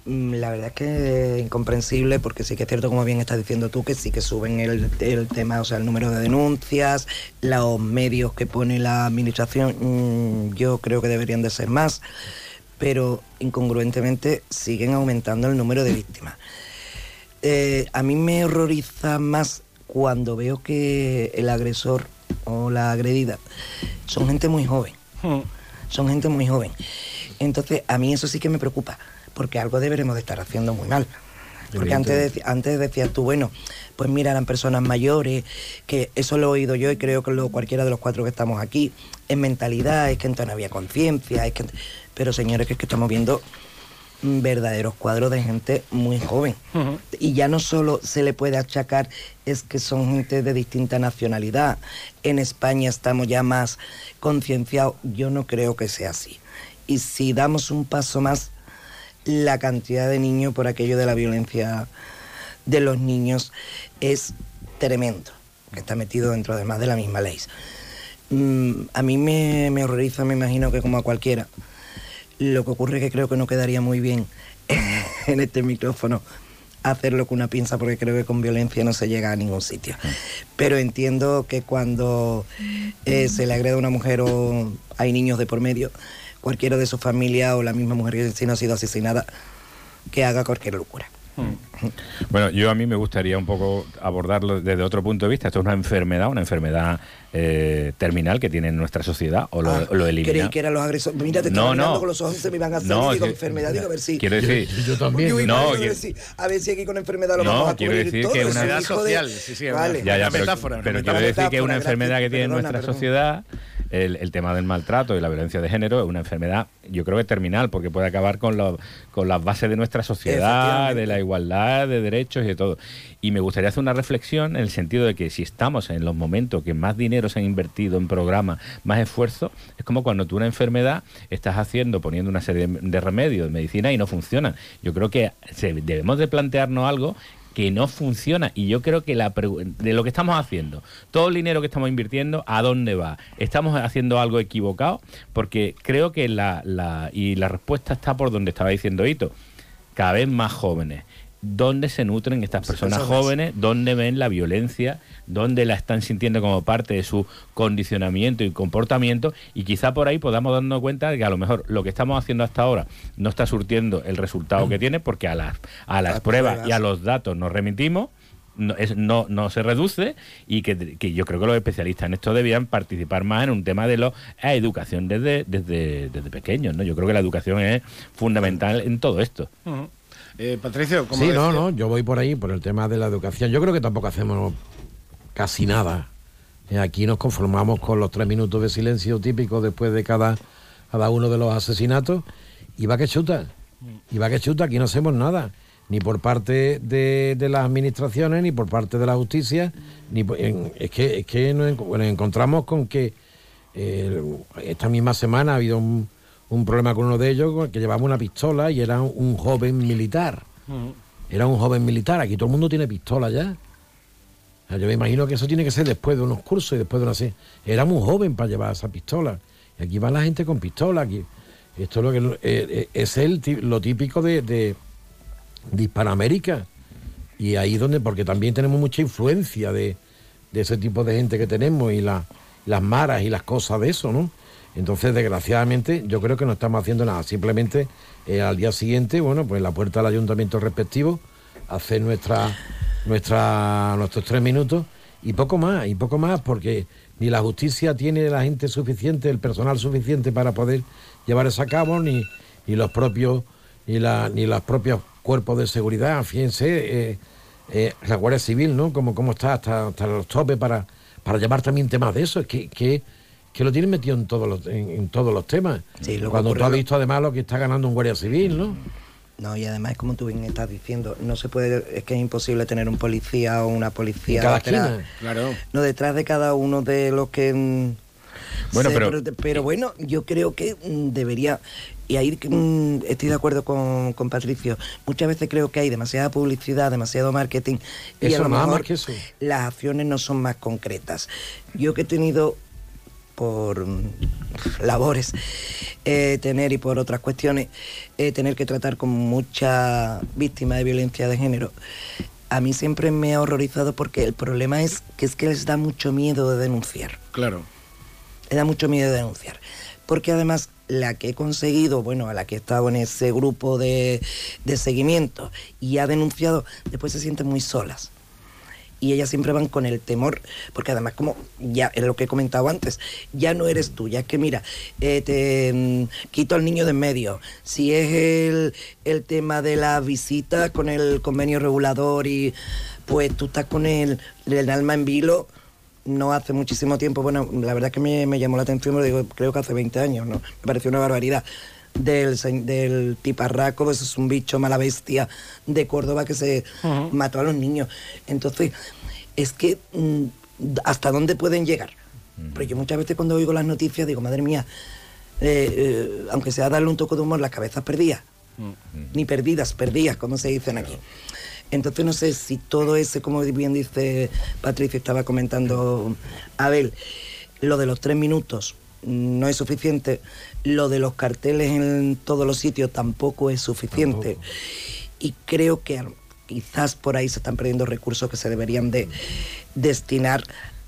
Mm, La verdad es que es incomprensible porque sí que es cierto, como bien estás diciendo tú, que sí que suben el, el tema, o sea, el número de denuncias, los medios que pone la administración, mm, yo creo que deberían de ser más, pero incongruentemente siguen aumentando el número de víctimas. Eh, a mí me horroriza más cuando veo que el agresor o la agredida son gente muy joven. Son gente muy joven. Entonces, a mí eso sí que me preocupa, porque algo deberemos de estar haciendo muy mal. Porque antes, deci- antes decías tú, bueno, pues mira, eran personas mayores, que eso lo he oído yo y creo que lo, cualquiera de los cuatro que estamos aquí, es mentalidad, es que entonces no había conciencia, es que... Pero señores, que es que estamos viendo verdaderos cuadros de gente muy joven. Y ya no solo se le puede achacar, es que son gente de distinta nacionalidad. En España estamos ya más concienciados. Yo no creo que sea así. Y si damos un paso más, la cantidad de niños por aquello de la violencia de los niños es tremendo, que está metido dentro además de la misma ley. Mm, a mí me, me horroriza, me imagino que como a cualquiera. Lo que ocurre es que creo que no quedaría muy bien <laughs> en este micrófono hacerlo con una pinza porque creo que con violencia no se llega a ningún sitio. Pero entiendo que cuando eh, se le agrede a una mujer o hay niños de por medio, cualquiera de su familia o la misma mujer que si no ha sido asesinada, que haga cualquier locura. Bueno, yo a mí me gustaría un poco abordarlo desde otro punto de vista. Esto es una enfermedad, una enfermedad eh, terminal que tiene nuestra sociedad o lo, Ah, lo elimina. Creí que eran los agresores. Mira, te No, estaba mirando no. con los ojos, se me iban a hacer No, y digo sí. enfermedad, digo a ver si... Quiero decir- Yo también. Uy, No, quiero- ver si, a ver si aquí con enfermedad lo No, vamos a quiero cubrir decir todo. que es una- un Enfermedad de- social, sí, sí, Vale. Ya, ya, pero, metáfora, pero una quiero decir que es una enfermedad que tiene perdona, nuestra perdona. sociedad, el, el tema del maltrato y la violencia de género, es una enfermedad, yo creo que terminal, porque puede acabar con, lo- con las bases de nuestra sociedad, de la igualdad, de derechos y de todo. Y me gustaría hacer una reflexión en el sentido de que si estamos en los momentos que más dinero se han invertido en programas, más esfuerzo, es como cuando tú una enfermedad estás haciendo, poniendo una serie de, remedios, de medicina y no funcionan. Yo creo que debemos de plantearnos algo que no funciona y yo creo que la de lo que estamos haciendo, todo el dinero que estamos invirtiendo, ¿a dónde va? ¿Estamos haciendo algo equivocado? Porque creo que la, la- y la respuesta está por donde estaba diciendo Hito, cada vez más jóvenes. ¿Dónde se nutren estas personas jóvenes? ¿Dónde ven la violencia? ¿Dónde la están sintiendo como parte de su condicionamiento y comportamiento? Y quizá por ahí podamos darnos cuenta de que a lo mejor lo que estamos haciendo hasta ahora no está surtiendo el resultado que tiene, porque a las, a las Las pruebas pruebas. y a los datos nos remitimos. No, es- no, no se reduce y que, que yo creo que los especialistas en esto debían participar más en un tema de la educación desde, desde, desde pequeños. ¿no? Yo creo que la educación es fundamental en todo esto. Eh, Patricio, como Sí, no, decía- no, yo voy por ahí, por el tema de la educación. Yo creo que tampoco hacemos casi nada. Eh, Aquí nos conformamos con los tres minutos de silencio típicos después de cada, cada uno de los asesinatos y va que chuta. Y va que chuta, aquí no hacemos nada. Ni por parte de, de las administraciones, ni por parte de la justicia. Ni por- en- es que, es que nos, en- nos encontramos con que el- esta misma semana ha habido un, un problema con uno de ellos que llevaba una pistola y era un joven militar. Era un joven militar. Aquí todo el mundo tiene pistola ya. O sea, yo me imagino que eso tiene que ser después de unos cursos y después de una se- Era muy joven para llevar esa pistola. Y aquí va la gente con pistola. Aquí. Esto es lo que eh, eh, es el, lo típico de, de, de Hispanoamérica. Y ahí donde, porque también tenemos mucha influencia de, de ese tipo de gente que tenemos y la- las maras y las cosas de eso, ¿no? Entonces, desgraciadamente, yo creo que no estamos haciendo nada. Simplemente eh, al día siguiente, bueno, pues la puerta del ayuntamiento respectivo, hacer nuestra, nuestra, nuestros tres minutos y poco más, y poco más, porque ni la justicia tiene la gente suficiente, el personal suficiente para poder llevar eso a cabo, ni, ni los propios, ni, la, ni los propios cuerpos de seguridad, fíjense, eh, eh, la Guardia Civil, ¿no? Como, cómo está hasta, hasta los topes para, para llevar también temas de eso, es que, que, que lo tienen metido en todos los, en, en todos los temas. Sí, lo Cuando tú has visto además lo que está ganando un Guardia Civil, ¿no? No, y además, como tú bien estás diciendo, no se puede, es que es imposible tener un policía o una policía cada detrás, esquina. Claro. no detrás de cada uno de los que mm, Bueno, se pero- pero bueno, yo creo que mm, debería y ahí mm, estoy de acuerdo con, con Patricio. Muchas veces creo que hay demasiada publicidad, demasiado marketing y Eso, a lo nada mejor más que eso. las acciones no son más concretas. Yo que he tenido por mm, labores eh, tener y por otras cuestiones eh, tener que tratar con muchas víctimas de violencia de género a mí siempre me ha horrorizado porque el problema es que es que les da mucho miedo de denunciar Claro. le da mucho miedo de denunciar. Porque además la que he conseguido, bueno, a la que he estado en ese grupo de, de seguimiento y ha denunciado, después se sienten muy solas. Y ellas siempre van con el temor, porque además como ya es lo que he comentado antes, ya no eres tú, ya es que mira, eh, te mm, quito al niño de en medio. Si es el, el tema de la visita con el convenio regulador y pues tú estás con el, el alma en vilo, no hace muchísimo tiempo, bueno, la verdad que me, me llamó la atención, pero digo, creo que hace 20 años, ¿no? Me pareció una barbaridad. Del, del tiparraco, pues es un bicho mala bestia de Córdoba que se mató a los niños. Entonces, es que mm, hasta dónde pueden llegar. Pero yo muchas veces cuando oigo las noticias digo, madre mía, eh, eh, aunque sea darle un toque de humor, las cabezas perdidas. Ni perdidas, perdidas, como se dicen aquí. Entonces no sé si todo ese, como bien dice Patricia, estaba comentando Abel, lo de los tres minutos no es suficiente, lo de los carteles en todos los sitios tampoco es suficiente. Y creo que quizás por ahí se están perdiendo recursos que se deberían de destinar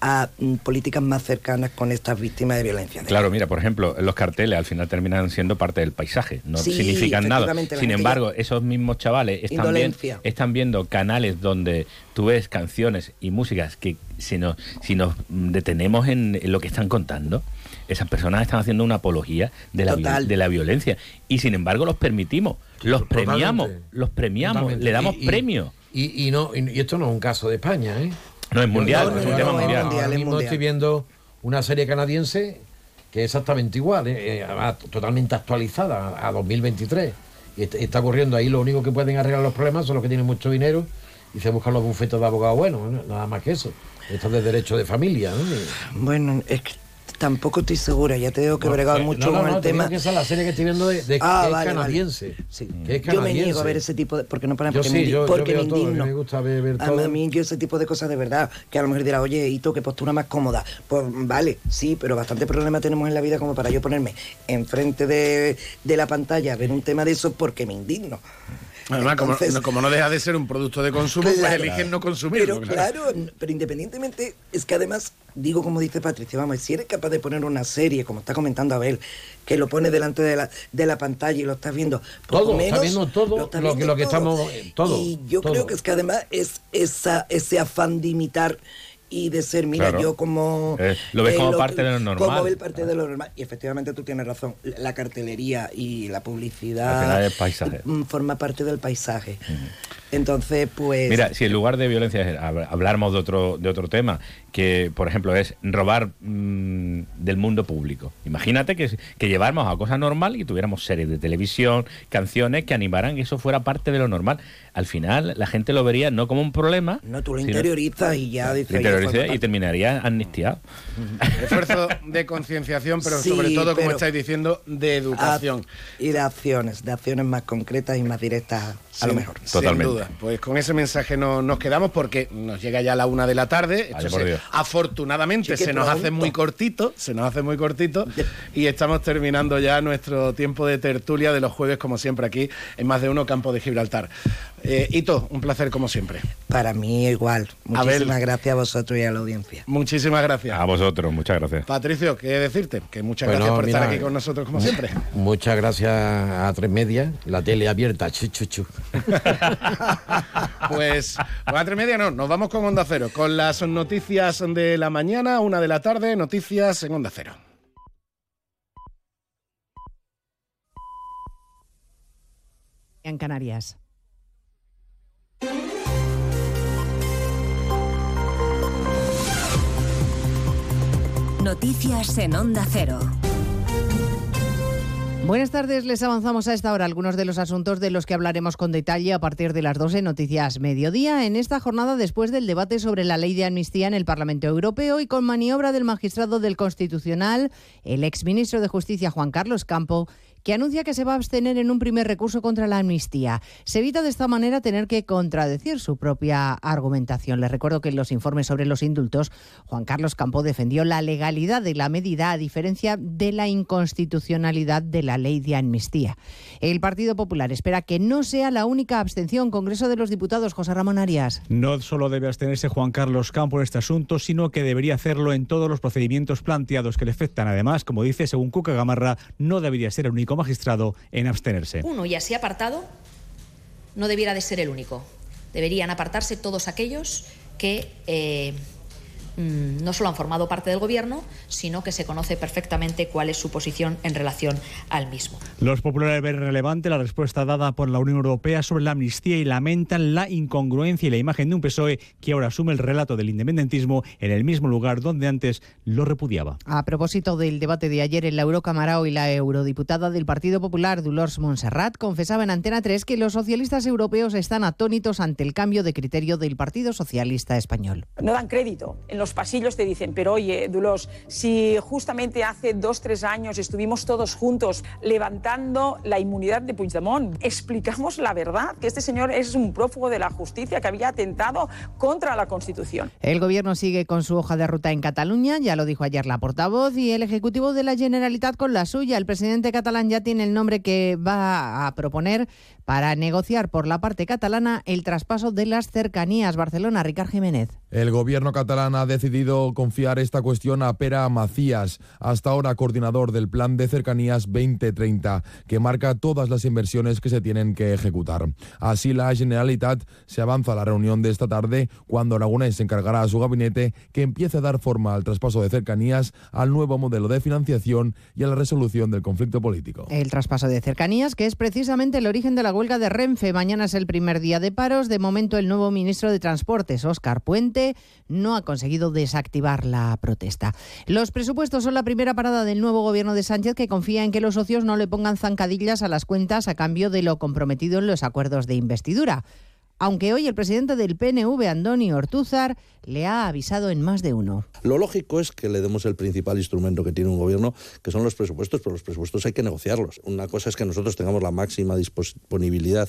a mm, políticas más cercanas con estas víctimas de violencia. Claro, mira, por ejemplo, los carteles al final terminan siendo parte del paisaje, no Sí, significan nada. Sin embargo, esos mismos chavales están, bien- están viendo canales donde tú ves canciones y músicas que si nos, si nos mm, detenemos en, en lo que están contando, esas personas están haciendo una apología de la, viol- de la violencia y sin embargo los permitimos, los Totalmente. premiamos, los premiamos, Totalmente. le damos Y- y- premios. Y, y no, y, esto no es un caso de España, ¿eh? No, es mundial, Yo- es un tema mundial. Ahora mismo estoy viendo una serie canadiense que es exactamente igual, ¿eh? Eh, totalmente actualizada a 2023. Y est- está ocurriendo ahí, lo único que pueden arreglar los problemas son los que tienen mucho dinero y se buscan los bufetes de abogados buenos, ¿no? nada más que eso. Esto es de derecho de familia, ¿no? Bueno, es que tampoco estoy segura, ya te digo que he bregado eh, mucho no, no, con el tema. que esa es la serie que estoy viendo de, de- Ah, que es vale, vale. canadiense. Sí. Que es Yo me niego a canadiense. ver ese tipo de. Porque no para Yo porque sí, me, yo- yo porque veo me todo, a mí indigno. me gusta ver- ver todo. a mí, yo ese tipo de cosas de verdad, que a lo mejor dirá, oye, Hito, qué postura más cómoda. Pues vale, sí, pero bastante problema tenemos en la vida como para yo ponerme enfrente de, de la pantalla a ver un tema de eso porque me indigno. Además, como, Entonces- no, como no deja de ser un producto de consumo, pues eligen no consumirlo. Pero claro, pero independientemente, es que además, digo como dice Patricia, vamos, si eres capaz de poner una serie, como está comentando Abel, que lo pone delante de la, de la pantalla y lo estás viendo, poco Todo, está menos, viendo todo lo, estás que, viendo lo que todo. estamos... eh, Todo. Y yo todo. creo que es que además es esa, ese afán de imitar y de ser, mira, Claro. yo como... Eh, lo ves como que- parte de lo normal. Como ves parte de lo normal. Y efectivamente tú tienes razón, la cartelería y la publicidad... Es paisaje. mm, Forma parte del paisaje. Entonces, pues... Mira, si en lugar de violencia habláramos de otro, de otro tema, que, por ejemplo, es robar mm, del mundo público. Imagínate que, que lleváramos a cosa normal y tuviéramos series de televisión, canciones que animaran que eso fuera parte de lo normal. Al final, la gente lo vería no como un problema. No, tú lo interiorizas y ya dices. lo "Oye, interioriza fue y terminaría amnistiado. <laughs> Esfuerzo de concienciación, pero Sí, sobre todo, como estáis diciendo, de educación. Y de acciones, de acciones más concretas y más directas a lo mejor. Sin duda. Pues con ese mensaje no, nos quedamos porque nos llega ya la una de la tarde. Esto Vaya por se- Dios. afortunadamente Sí, se nos hace muy cortito, se nos hace muy cortito y estamos terminando ya nuestro tiempo de tertulia de los jueves, como siempre, aquí en más de uno Campo de Gibraltar. Eh, Hito, un placer como siempre. Para mí igual. Abel. Muchísimas gracias a vosotros y a la audiencia. Muchísimas gracias. A vosotros, muchas gracias. Patricio, ¿qué decirte? Que muchas Bueno, gracias por estar aquí con nosotros como siempre. Muchas gracias a Tres Media, la tele abierta, chu, chu, chu. <laughs> Pues, pues a tres media no, nos vamos con Onda Cero, con las noticias de la mañana, una de la tarde, noticias en Onda Cero. en Canarias. Noticias en Onda Cero. Buenas tardes, les avanzamos a esta hora algunos de los asuntos de los que hablaremos con detalle a partir de las 12 Noticias Mediodía en esta jornada después del debate sobre la ley de amnistía en el Parlamento Europeo y con maniobra del magistrado del Constitucional, el exministro de Justicia Juan Carlos Campo, que anuncia que se va a abstener en un primer recurso contra la amnistía. Se evita de esta manera tener que contradecir su propia argumentación. Les recuerdo que en los informes sobre los indultos, Juan Carlos Campo defendió la legalidad de la medida a diferencia de la inconstitucionalidad de la ley de amnistía. El Partido Popular espera que no sea la única abstención. Congreso de los Diputados, José Ramón Arias. No solo debe abstenerse Juan Carlos Campo en este asunto, sino que debería hacerlo en todos los procedimientos planteados que le afectan. Además, como dice, según Cuca Gamarra, no debería ser el único magistrado en abstenerse. Uno y así apartado no debiera de ser el único. Deberían apartarse todos aquellos que eh, no solo han formado parte del Gobierno, sino que se conoce perfectamente cuál es su posición en relación al mismo. Los populares ven relevante la respuesta dada por la Unión Europea sobre la amnistía y lamentan la incongruencia y la imagen de un PSOE que ahora asume el relato del independentismo en el mismo lugar donde antes lo repudiaba. A propósito del debate de ayer en la Eurocámara, hoy la eurodiputada del Partido Popular, Dolors Montserrat, confesaba en Antena 3 que los socialistas europeos están atónitos ante el cambio de criterio del Partido Socialista Español. no dan crédito. En los pasillos te dicen, pero oye, Dulos, si justamente hace dos, tres años estuvimos todos juntos levantando la inmunidad de Puigdemont, explicamos la verdad, que este señor es un prófugo de la justicia que había atentado contra la Constitución. El Gobierno sigue con su hoja de ruta en Cataluña, ya lo dijo ayer la portavoz, y el Ejecutivo de la Generalitat con la suya. El presidente catalán ya tiene el nombre que va a proponer para negociar por la parte catalana el traspaso de las cercanías. Barcelona, Ricard Jiménez. El gobierno catalán ha decidido confiar esta cuestión a Pera Macías, hasta ahora coordinador del Plan de Cercanías 2030, que marca todas las inversiones que se tienen que ejecutar. Así, la Generalitat se avanza a la reunión de esta tarde, cuando Aragonés encargará a su gabinete que empiece a dar forma al traspaso de cercanías, al nuevo modelo de financiación y a la resolución del conflicto político. El traspaso de cercanías, que es precisamente el origen de la huelga de Renfe. Mañana es el primer día de paros. De momento, el nuevo ministro de Transportes, Óscar Puente, no ha conseguido desactivar la protesta. Los presupuestos son la primera parada del nuevo gobierno de Sánchez, que confía en que los socios no le pongan zancadillas a las cuentas a cambio de lo comprometido en los acuerdos de investidura. Aunque hoy el presidente del PNV, Andoni Ortúzar, le ha avisado en más de uno. Lo lógico es que le demos el principal instrumento que tiene un gobierno, que son los presupuestos, pero los presupuestos hay que negociarlos. Una cosa es que nosotros tengamos la máxima disponibilidad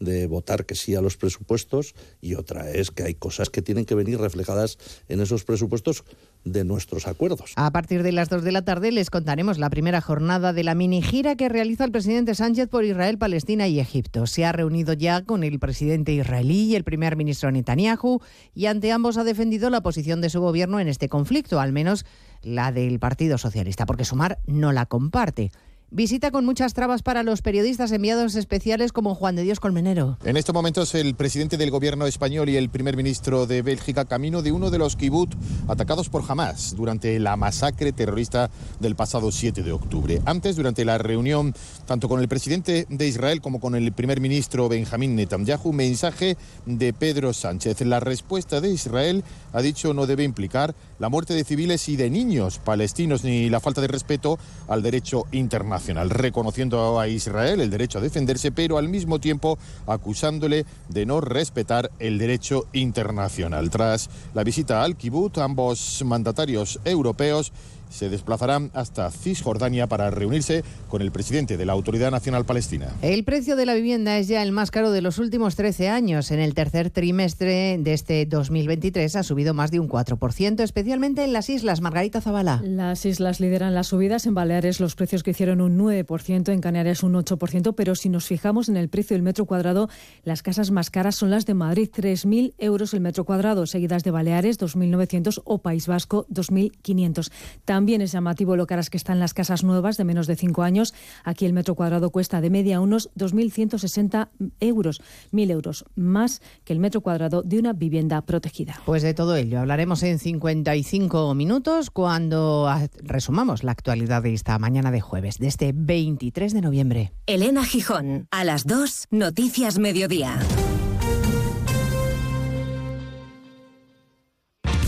de votar que sí a los presupuestos y otra es que hay cosas que tienen que venir reflejadas en esos presupuestos de nuestros acuerdos. A partir de las 2 de la tarde les contaremos la primera jornada de la mini gira que realiza el presidente Sánchez por Israel, Palestina y Egipto. Se ha reunido ya con el presidente israelí y el primer ministro Netanyahu y ante ambos ha defendido la posición de su gobierno en este conflicto, al menos la del Partido Socialista, porque Sumar no la comparte. Visita con muchas trabas para los periodistas enviados especiales como Juan de Dios Colmenero. En estos momentos el presidente del gobierno español y el primer ministro de Bélgica camino de uno de los kibbutz atacados por Hamas durante la masacre terrorista del pasado 7 de octubre. Antes, durante la reunión tanto con el presidente de Israel como con el primer ministro Benjamín Netanyahu, mensaje de Pedro Sánchez. La respuesta de Israel, ha dicho, no debe implicar la muerte de civiles y de niños palestinos ni la falta de respeto al derecho internacional reconociendo a Israel el derecho a defenderse, pero al mismo tiempo acusándole de no respetar el derecho internacional. Tras la visita al Kibbutz, ambos mandatarios europeos se desplazarán hasta Cisjordania para reunirse con el presidente de la Autoridad Nacional Palestina. El precio de la vivienda es ya el más caro de los últimos 13 años. En el tercer trimestre de este 2023 ha subido más de un 4%, especialmente en las islas. Margarita Zavala. Las islas lideran las subidas. En Baleares los precios crecieron un 9%, en Canarias un 8%, pero si nos fijamos en el precio del metro cuadrado, las casas más caras son las de Madrid, 3.000 euros el metro cuadrado, seguidas de Baleares, 2.900 o País Vasco, 2.500. También es llamativo lo caras que están las casas nuevas de menos de cinco años. Aquí el metro cuadrado cuesta de media unos 2.160 euros, 1.000 euros más que el metro cuadrado de una vivienda protegida. Pues de todo ello hablaremos en 55 minutos cuando resumamos la actualidad de esta mañana de jueves, de este 23 de noviembre. Elena Gijón, a las 2, Noticias Mediodía.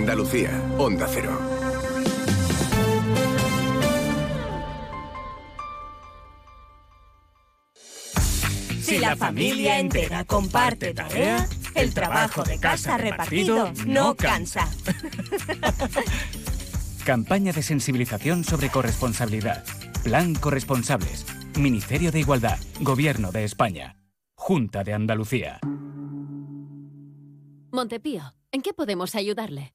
Andalucía, Onda Cero. Si la familia entera comparte tarea, el trabajo de casa repartido no cansa. <laughs> Campaña de sensibilización sobre corresponsabilidad. Plan Corresponsables. Ministerio de Igualdad. Gobierno de España. Junta de Andalucía. Montepío, ¿en qué podemos ayudarle?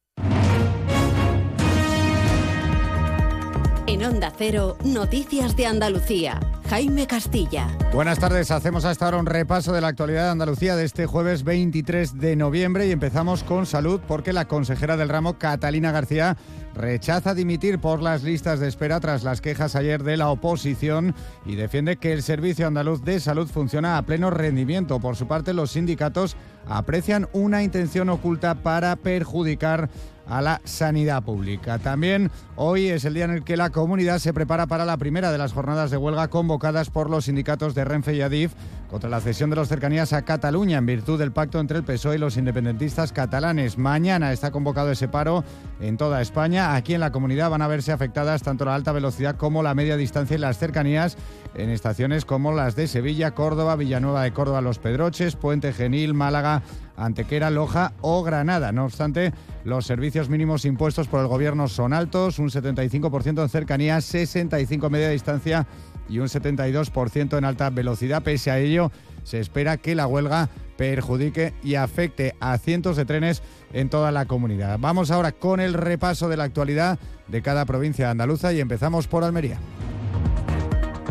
En Onda Cero, Noticias de Andalucía. Jaime Castilla. Buenas tardes, hacemos hasta ahora un repaso de la actualidad de Andalucía de este jueves 23 de noviembre y empezamos con salud porque la consejera del ramo, Catalina García, rechaza dimitir por las listas de espera tras las quejas ayer de la oposición y defiende que el Servicio Andaluz de Salud funciona a pleno rendimiento. Por su parte, los sindicatos aprecian una intención oculta para perjudicar a la sanidad pública. También hoy es el día en el que la comunidad se prepara para la primera de las jornadas de huelga convocadas por los sindicatos de Renfe y Adif contra la cesión de los cercanías a Cataluña en virtud del pacto entre el PSOE y los independentistas catalanes. Mañana está convocado ese paro en toda España. Aquí en la comunidad van a verse afectadas tanto la alta velocidad como la media distancia y las cercanías en estaciones como las de Sevilla, Córdoba, Villanueva de Córdoba, Los Pedroches, Puente Genil, Málaga, Antequera, Loja o Granada. No obstante, los servicios mínimos impuestos por el gobierno son altos, un 75% en cercanías, 65 en media distancia y un 72% en alta velocidad. Pese a ello, se espera que la huelga perjudique y afecte a cientos de trenes en toda la comunidad. Vamos ahora con el repaso de la actualidad de cada provincia andaluza y empezamos por Almería.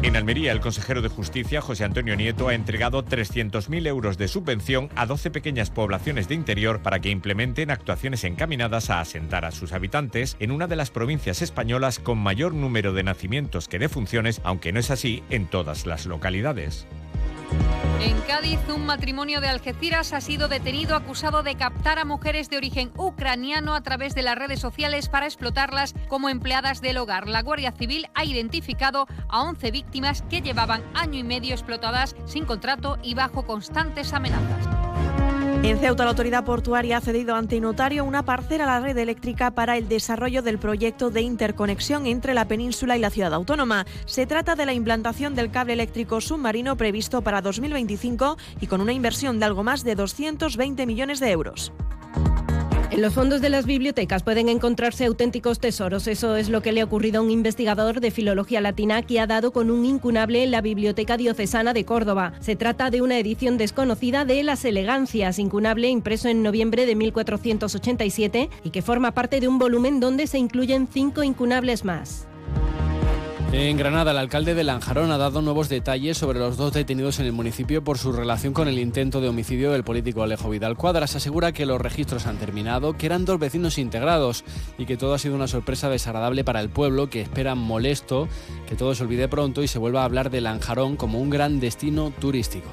En Almería, el consejero de Justicia, José Antonio Nieto, ha entregado 300.000 euros de subvención a 12 pequeñas poblaciones de interior para que implementen actuaciones encaminadas a asentar a sus habitantes en una de las provincias españolas con mayor número de nacimientos que de funciones, aunque no es así en todas las localidades. En Cádiz, un matrimonio de Algeciras ha sido detenido acusado de captar a mujeres de origen ucraniano a través de las redes sociales para explotarlas como empleadas del hogar. La Guardia Civil ha identificado a 11 víctimas que llevaban año y medio explotadas sin contrato y bajo constantes amenazas. En Ceuta, la autoridad portuaria ha cedido ante notario una parcela a la red eléctrica para el desarrollo del proyecto de interconexión entre la península y la ciudad autónoma. Se trata de la implantación del cable eléctrico submarino previsto para 2025 y con una inversión de algo más de 220 millones de euros. En los fondos de las bibliotecas pueden encontrarse auténticos tesoros. Eso es lo que le ha ocurrido a un investigador de filología latina que ha dado con un incunable en la Biblioteca Diocesana de Córdoba. Se trata de una edición desconocida de Las Elegancias, incunable impreso en noviembre de 1487 y que forma parte de un volumen donde se incluyen cinco incunables más. En Granada, el alcalde de Lanjarón ha dado nuevos detalles sobre los dos detenidos en el municipio por su relación con el intento de homicidio del político Alejo Vidal Cuadras. Asegura que los registros han terminado, que eran dos vecinos integrados y que todo ha sido una sorpresa desagradable para el pueblo, que espera molesto que todo se olvide pronto y se vuelva a hablar de Lanjarón como un gran destino turístico.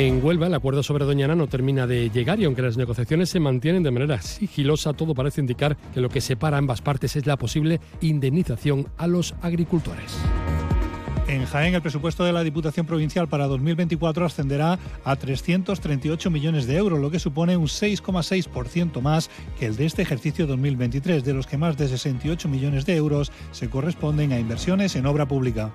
En Huelva, el acuerdo sobre Doñana no termina de llegar y aunque las negociaciones se mantienen de manera sigilosa, todo parece indicar que lo que separa ambas partes es la posible indemnización a los agricultores. En Jaén, el presupuesto de la Diputación Provincial para 2024 ascenderá a 338 millones de euros, lo que supone un 6,6% más que el de este ejercicio 2023, de los que más de 68 millones de euros se corresponden a inversiones en obra pública.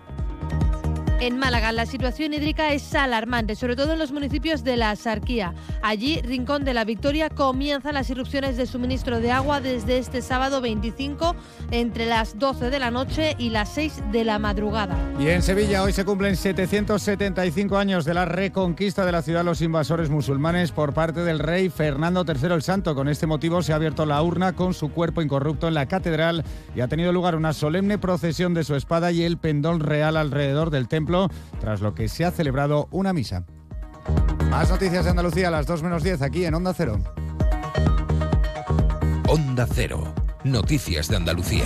En Málaga la situación hídrica es alarmante, sobre todo en los municipios de la Sarquía. Allí, Rincón de la Victoria, comienzan las irrupciones de suministro de agua desde este sábado 25 entre las 12 de la noche y las 6 de la madrugada. Y en Sevilla hoy se cumplen 775 años de la reconquista de la ciudad los invasores musulmanes por parte del rey Fernando III el Santo. Con este motivo se ha abierto la urna con su cuerpo incorrupto en la catedral y ha tenido lugar una solemne procesión de su espada y el pendón real alrededor del templo tras lo que se ha celebrado una misa. Más noticias de Andalucía a las 2 menos 10 aquí en Onda Cero. Onda Cero. Noticias de Andalucía.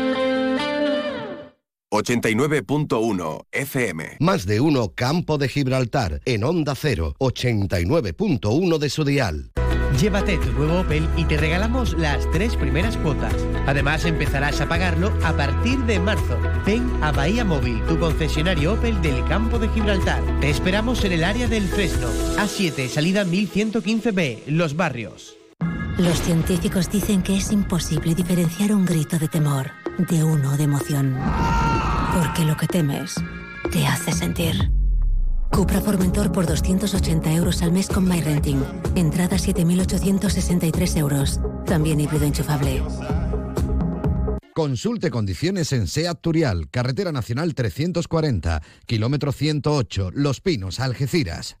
89.1 FM. Más de uno Campo de Gibraltar en Onda 0, 89.1 de su dial. Llévate tu nuevo Opel y te regalamos las tres primeras cuotas. Además empezarás a pagarlo a partir de marzo. Ven a Bahía Móvil, tu concesionario Opel del Campo de Gibraltar. Te esperamos en el área del Fresno. A7, salida 1115B, Los Barrios. Los científicos dicen que es imposible diferenciar un grito de temor de uno de emoción. Porque lo que temes te hace sentir. Cupra Formentor por 280 euros al mes con MyRenting. Entrada 7.863 euros. También híbrido enchufable. Consulte condiciones en SEAT Turial, Carretera Nacional 340, kilómetro 108, Los Pinos, Algeciras.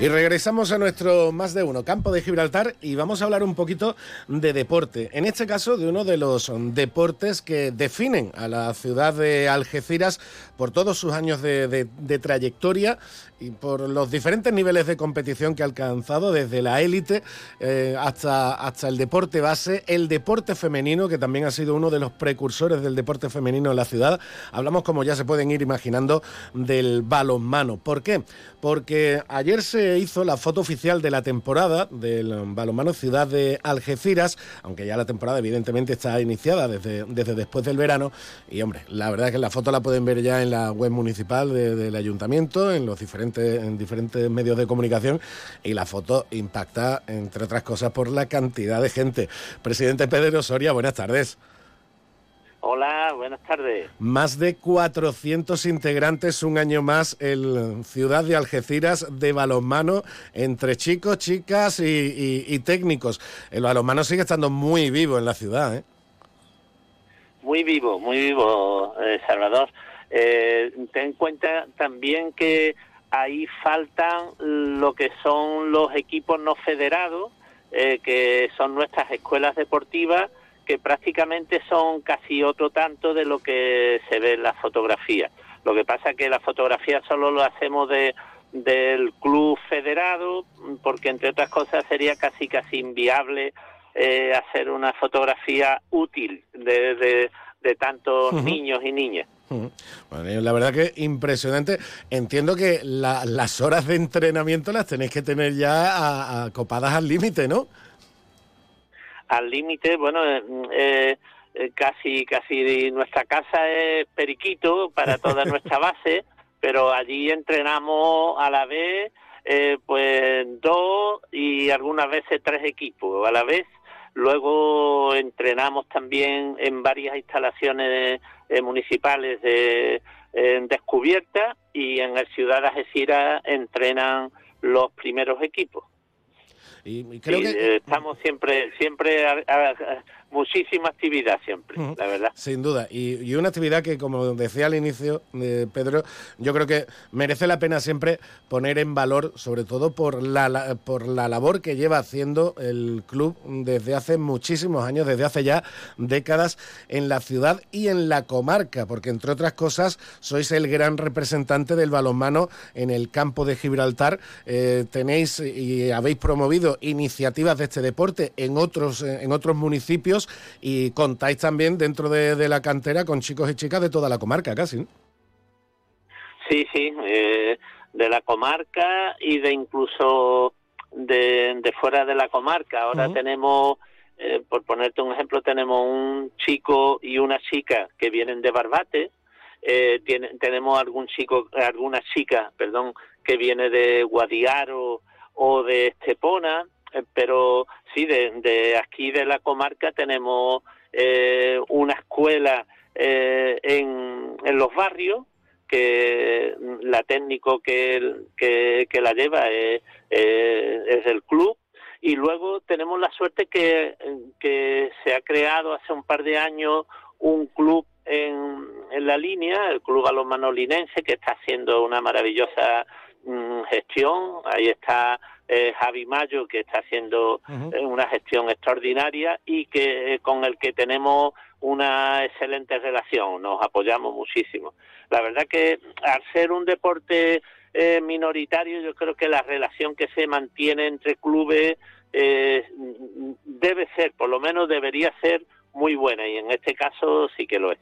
Y regresamos a nuestro más de uno, campo de Gibraltar, y vamos a hablar un poquito de deporte. En este caso, de uno de los deportes que definen a la ciudad de Algeciras por todos sus años de, trayectoria y por los diferentes niveles de competición que ha alcanzado, desde la élite eh, hasta, hasta el deporte base, el deporte femenino, que también ha sido uno de los precursores del deporte femenino en la ciudad. Hablamos, como ya se pueden ir imaginando, del balonmano. ¿Por qué? Porque ayer se hizo la foto oficial de la temporada del balonmano Ciudad de Algeciras, aunque ya la temporada evidentemente está iniciada desde, desde después del verano. Y hombre, la verdad es que la foto la pueden ver ya en la web municipal del ayuntamiento, en los diferentes en diferentes medios de comunicación y la foto impacta, entre otras cosas, por la cantidad de gente. Presidente Pedro Soria, buenas tardes. Hola, buenas tardes. Más de 400 integrantes un año más en Ciudad de Algeciras de balonmano entre chicos, chicas y, técnicos. El balonmano sigue estando muy vivo en la ciudad. ¿eh? Muy vivo, muy vivo, eh, Salvador. Eh, ten en cuenta también que ahí faltan lo que son los equipos no federados, eh, que son nuestras escuelas deportivas, que prácticamente son casi otro tanto de lo que se ve en la fotografía. Lo que pasa es que la fotografía solo lo hacemos de, del club federado, porque entre otras cosas sería casi casi inviable eh, hacer una fotografía útil de, de, tantos niños y niñas. Bueno, la verdad que impresionante. Entiendo que las horas de entrenamiento las tenéis que tener ya a, copadas al límite, ¿no? Al límite, bueno, eh, eh, eh, casi casi nuestra casa es periquito para <laughs> toda nuestra base, pero allí entrenamos a la vez, pues dos y algunas veces tres equipos a la vez. Luego entrenamos también en varias instalaciones eh, municipales de descubierta y en el Ciudad de Algeciras entrenan los primeros equipos. Y, creo que... Eh, estamos siempre siempre muchísima actividad siempre, la verdad. Sin duda. Y, una actividad que, como decía al inicio, de Pedro, yo creo que merece la pena siempre poner en valor, sobre todo por la, por la labor que lleva haciendo el club desde hace muchísimos años, desde hace ya décadas en la ciudad y en la comarca, porque entre otras cosas sois el gran representante del balonmano en el campo de Gibraltar. Eh, tenéis y habéis promovido iniciativas de este deporte en otros, en otros municipios y contáis también dentro de, la cantera con chicos y chicas de toda la comarca casi. Sí, sí, eh, de la comarca y de incluso de, fuera de la comarca. Ahora tenemos, eh, por ponerte un ejemplo, tenemos un chico y una chica que vienen de Barbate. Eh, tenemos algún chico, alguna chica, perdón, que viene de Guadiaro o de Estepona pero sí, de, aquí de la comarca tenemos eh, una escuela eh, en, en los barrios que la técnico que, que, la lleva es, es el club y luego tenemos la suerte que, que se ha creado hace un par de años un club en, en la línea, el Club Balonmano Linense, que está haciendo una maravillosa mm, gestión. Ahí está eh, Javi Mayo, que está haciendo eh, una gestión extraordinaria y que eh, con el que tenemos una excelente relación, nos apoyamos muchísimo. La verdad que al ser un deporte minoritario, yo creo que la relación que se mantiene entre clubes debe ser, por lo menos debería ser muy buena y en este caso sí que lo es.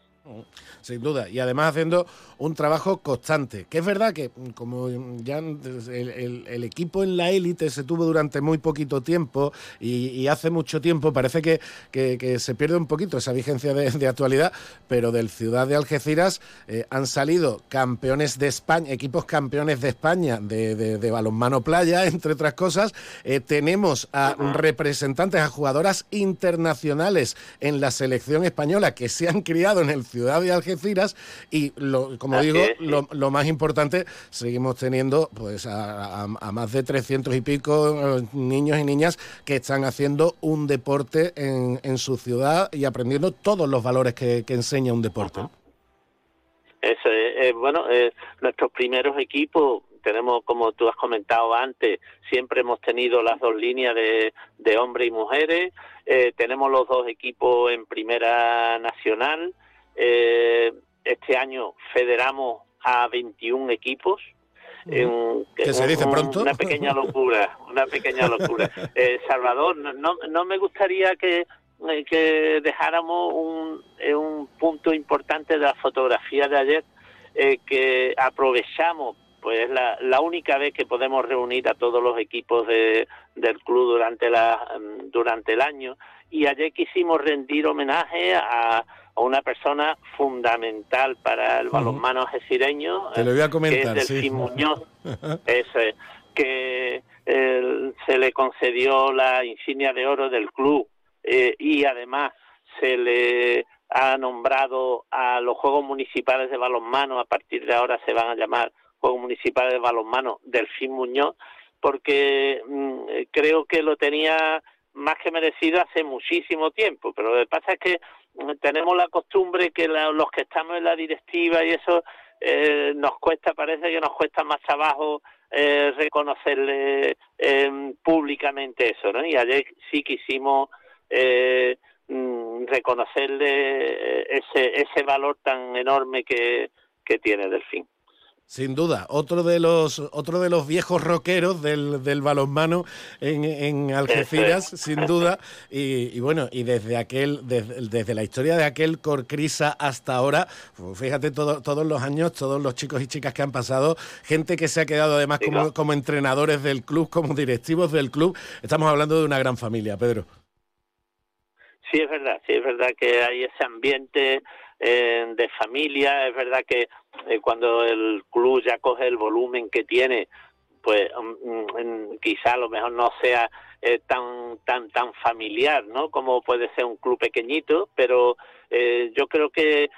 Sin duda, y además haciendo un trabajo constante, que es verdad que mm, como ya el, equipo en la élite se tuvo durante muy poquito tiempo y, hace mucho tiempo, parece que, que, se pierde un poquito esa vigencia de, actualidad, pero del Ciudad de Algeciras eh, han salido campeones de España, equipos campeones de España de, balonmano playa, <laughs> entre otras cosas. Eh, tenemos a representantes, a jugadoras internacionales en la selección española que se han criado en el Ciudad de Algeciras y, lo, como digo, lo, más importante, seguimos teniendo pues a, más de 300 y pico eh, niños y niñas que están haciendo un deporte en, en su ciudad y aprendiendo todos los valores que, enseña un deporte. Eso es, bueno, nuestros primeros equipos tenemos, como tú has comentado antes, siempre hemos tenido las dos líneas de, de hombres y mujeres, eh, tenemos los dos equipos en primera nacional, eh, este año federamos a 21 equipos. ¿Qué se dice pronto? Una pequeña locura, una pequeña locura. <laughs> Eh, Salvador, no, no me gustaría que, eh, que dejáramos un, un punto importante de la fotografía de ayer, que aprovechamos pues la, la única vez que podemos reunir a todos los equipos de, del club durante la durante el año y ayer quisimos rendir homenaje a, una persona fundamental para el balonmano algecireño, Te lo voy a comentar, que es Delfín Muñoz, <laughs> que se le concedió la insignia de oro del club eh, y además se le ha nombrado a los Juegos Municipales de Balonmano, a partir de ahora se van a llamar Juegos Municipales de Balonmano Delfín Muñoz, porque mm, creo que lo tenía más que merecido hace muchísimo tiempo, pero lo que pasa es que tenemos la costumbre que los que estamos en la directiva y eso eh, nos cuesta, parece que nos cuesta más trabajo eh, reconocerle eh, públicamente eso, ¿no? Y ayer sí quisimos eh, mm, reconocerle ese, ese valor tan enorme que, que tiene Delfín. Sin duda, otro de los, otro de los viejos rockeros del, del balonmano en, en Algeciras, sin duda. Y, bueno, y desde aquel, desde, la historia de aquel Corcrisa hasta ahora, pues fíjate todos los años, todos los chicos y chicas que han pasado, gente que se ha quedado además como, como entrenadores del club, como directivos del club. Estamos hablando de una gran familia, Pedro. Sí, es verdad, sí, es verdad que hay ese ambiente eh, de familia. Es verdad que eh, cuando el club ya coge el volumen que tiene, pues mm, mm, quizá a lo mejor no sea eh, tan tan tan familiar, ¿no? Como puede ser un club pequeñito, pero yo creo que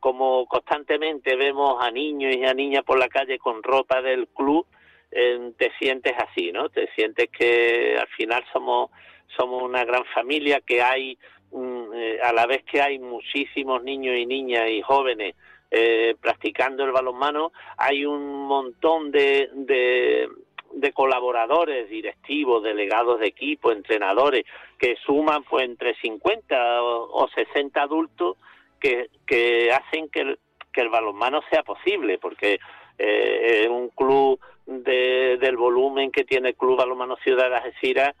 como constantemente vemos a niños y a niñas por la calle con ropa del club, te sientes así, ¿no? Te sientes que al final somos somos una gran familia, que hay eh, a la vez que hay muchísimos niños y niñas y jóvenes eh, practicando el balonmano, hay un montón de, de, colaboradores, directivos, delegados de equipo, entrenadores, que suman pues entre 50 o, 60 adultos que, hacen que el, que el balonmano sea posible, porque eh, un club de, del volumen que tiene el Club Balonmano Ciudad de Algeciras,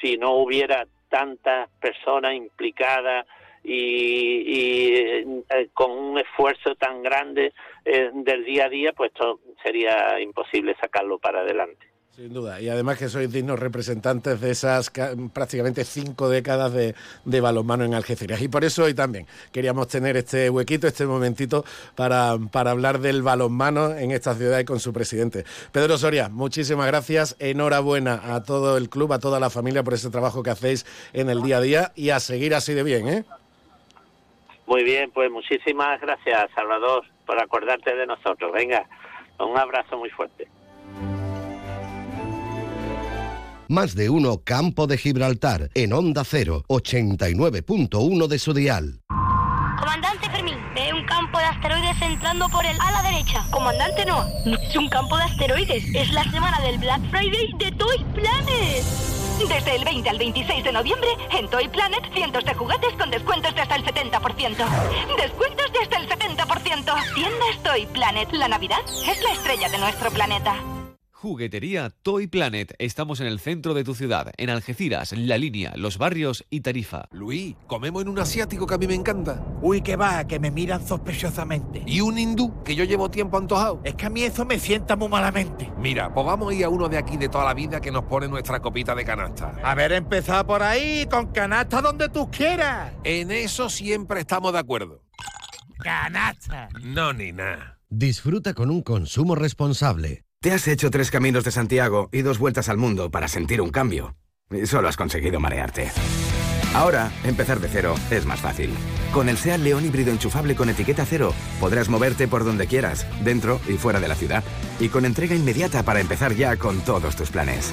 si no hubiera tantas personas implicadas y, eh, con un esfuerzo tan grande eh, del día a día, pues sería imposible sacarlo para adelante. Sin duda, y además que sois dignos representantes de esas prácticamente cinco décadas de, de, balonmano en Algeciras. Y por eso hoy también queríamos tener este huequito, este momentito para, para hablar del balonmano en esta ciudad y con su presidente. Pedro Soria, muchísimas gracias, enhorabuena a todo el club, a toda la familia por ese trabajo que hacéis en el día a día y a seguir así de bien, ¿eh? Muy bien, pues muchísimas gracias, Salvador, por acordarte de nosotros. Venga, un abrazo muy fuerte. Más de uno Campo de Gibraltar en Onda 0, 89.1 de su dial. Comandante Fermín, ve un campo de asteroides entrando por el ala derecha. Comandante no, no es un campo de asteroides, es la semana del Black Friday de Toy Planet. Desde el 20 al 26 de noviembre, en Toy Planet, cientos de juguetes con descuentos de hasta el 70%. Descuentos de hasta el 70%. Tiendas Toy Planet. La Navidad es la estrella de nuestro planeta. Juguetería Toy Planet. Estamos en el centro de tu ciudad, en Algeciras, La Línea, Los Barrios y Tarifa. Luis, comemos en un asiático que a mí me encanta. Uy, que va, que me miran sospechosamente. Y un hindú que yo llevo tiempo antojado. Es que a mí eso me sienta muy malamente. Mira, pues vamos a ir a uno de aquí de toda la vida que nos pone nuestra copita de canasta. A ver, empezar por ahí, con canasta donde tú quieras. En eso siempre estamos de acuerdo. Canasta. No, ni nada. Disfruta con un consumo responsable. Te has hecho tres caminos de Santiago y dos vueltas al mundo para sentir un cambio. Y solo has conseguido marearte. Ahora, empezar de cero es más fácil. Con el SEAT León híbrido enchufable con etiqueta cero, podrás moverte por donde quieras, dentro y fuera de la ciudad, y con entrega inmediata para empezar ya con todos tus planes.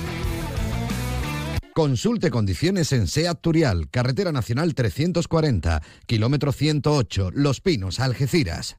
Consulte condiciones en SEAT Turial, Carretera Nacional 340, kilómetro 108, Los Pinos, Algeciras.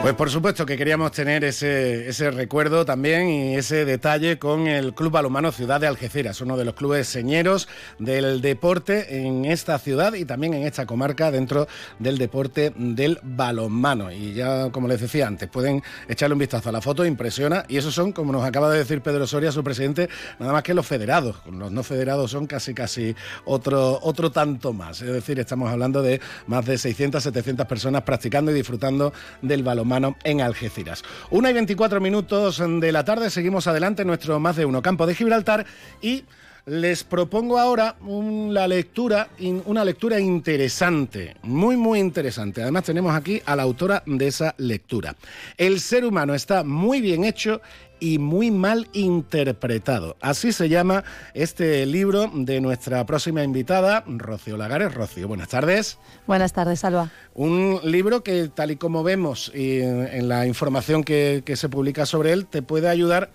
Pues por supuesto que queríamos tener ese, ese recuerdo también y ese detalle con el Club Balonmano Ciudad de Algeciras, uno de los clubes señeros del deporte en esta ciudad y también en esta comarca dentro del deporte del balonmano. Y ya, como les decía antes, pueden echarle un vistazo a la foto, impresiona, y esos son, como nos acaba de decir Pedro Soria, su presidente, nada más que los federados. Los no federados son casi casi otro, otro tanto más. Es decir, estamos hablando de más de 600, 700 personas practicando y disfrutando del balonmano en Algeciras. Una y 24 minutos de la tarde, seguimos adelante en nuestro más de uno campo de Gibraltar y les propongo ahora una lectura, una lectura interesante, muy muy interesante. Además tenemos aquí a la autora de esa lectura. El ser humano está muy bien hecho y muy mal interpretado. Así se llama este libro de nuestra próxima invitada, Rocío Lagares. Rocío, buenas tardes. Buenas tardes, Salva. Un libro que, tal y como vemos y en la información que, que se publica sobre él, te puede ayudar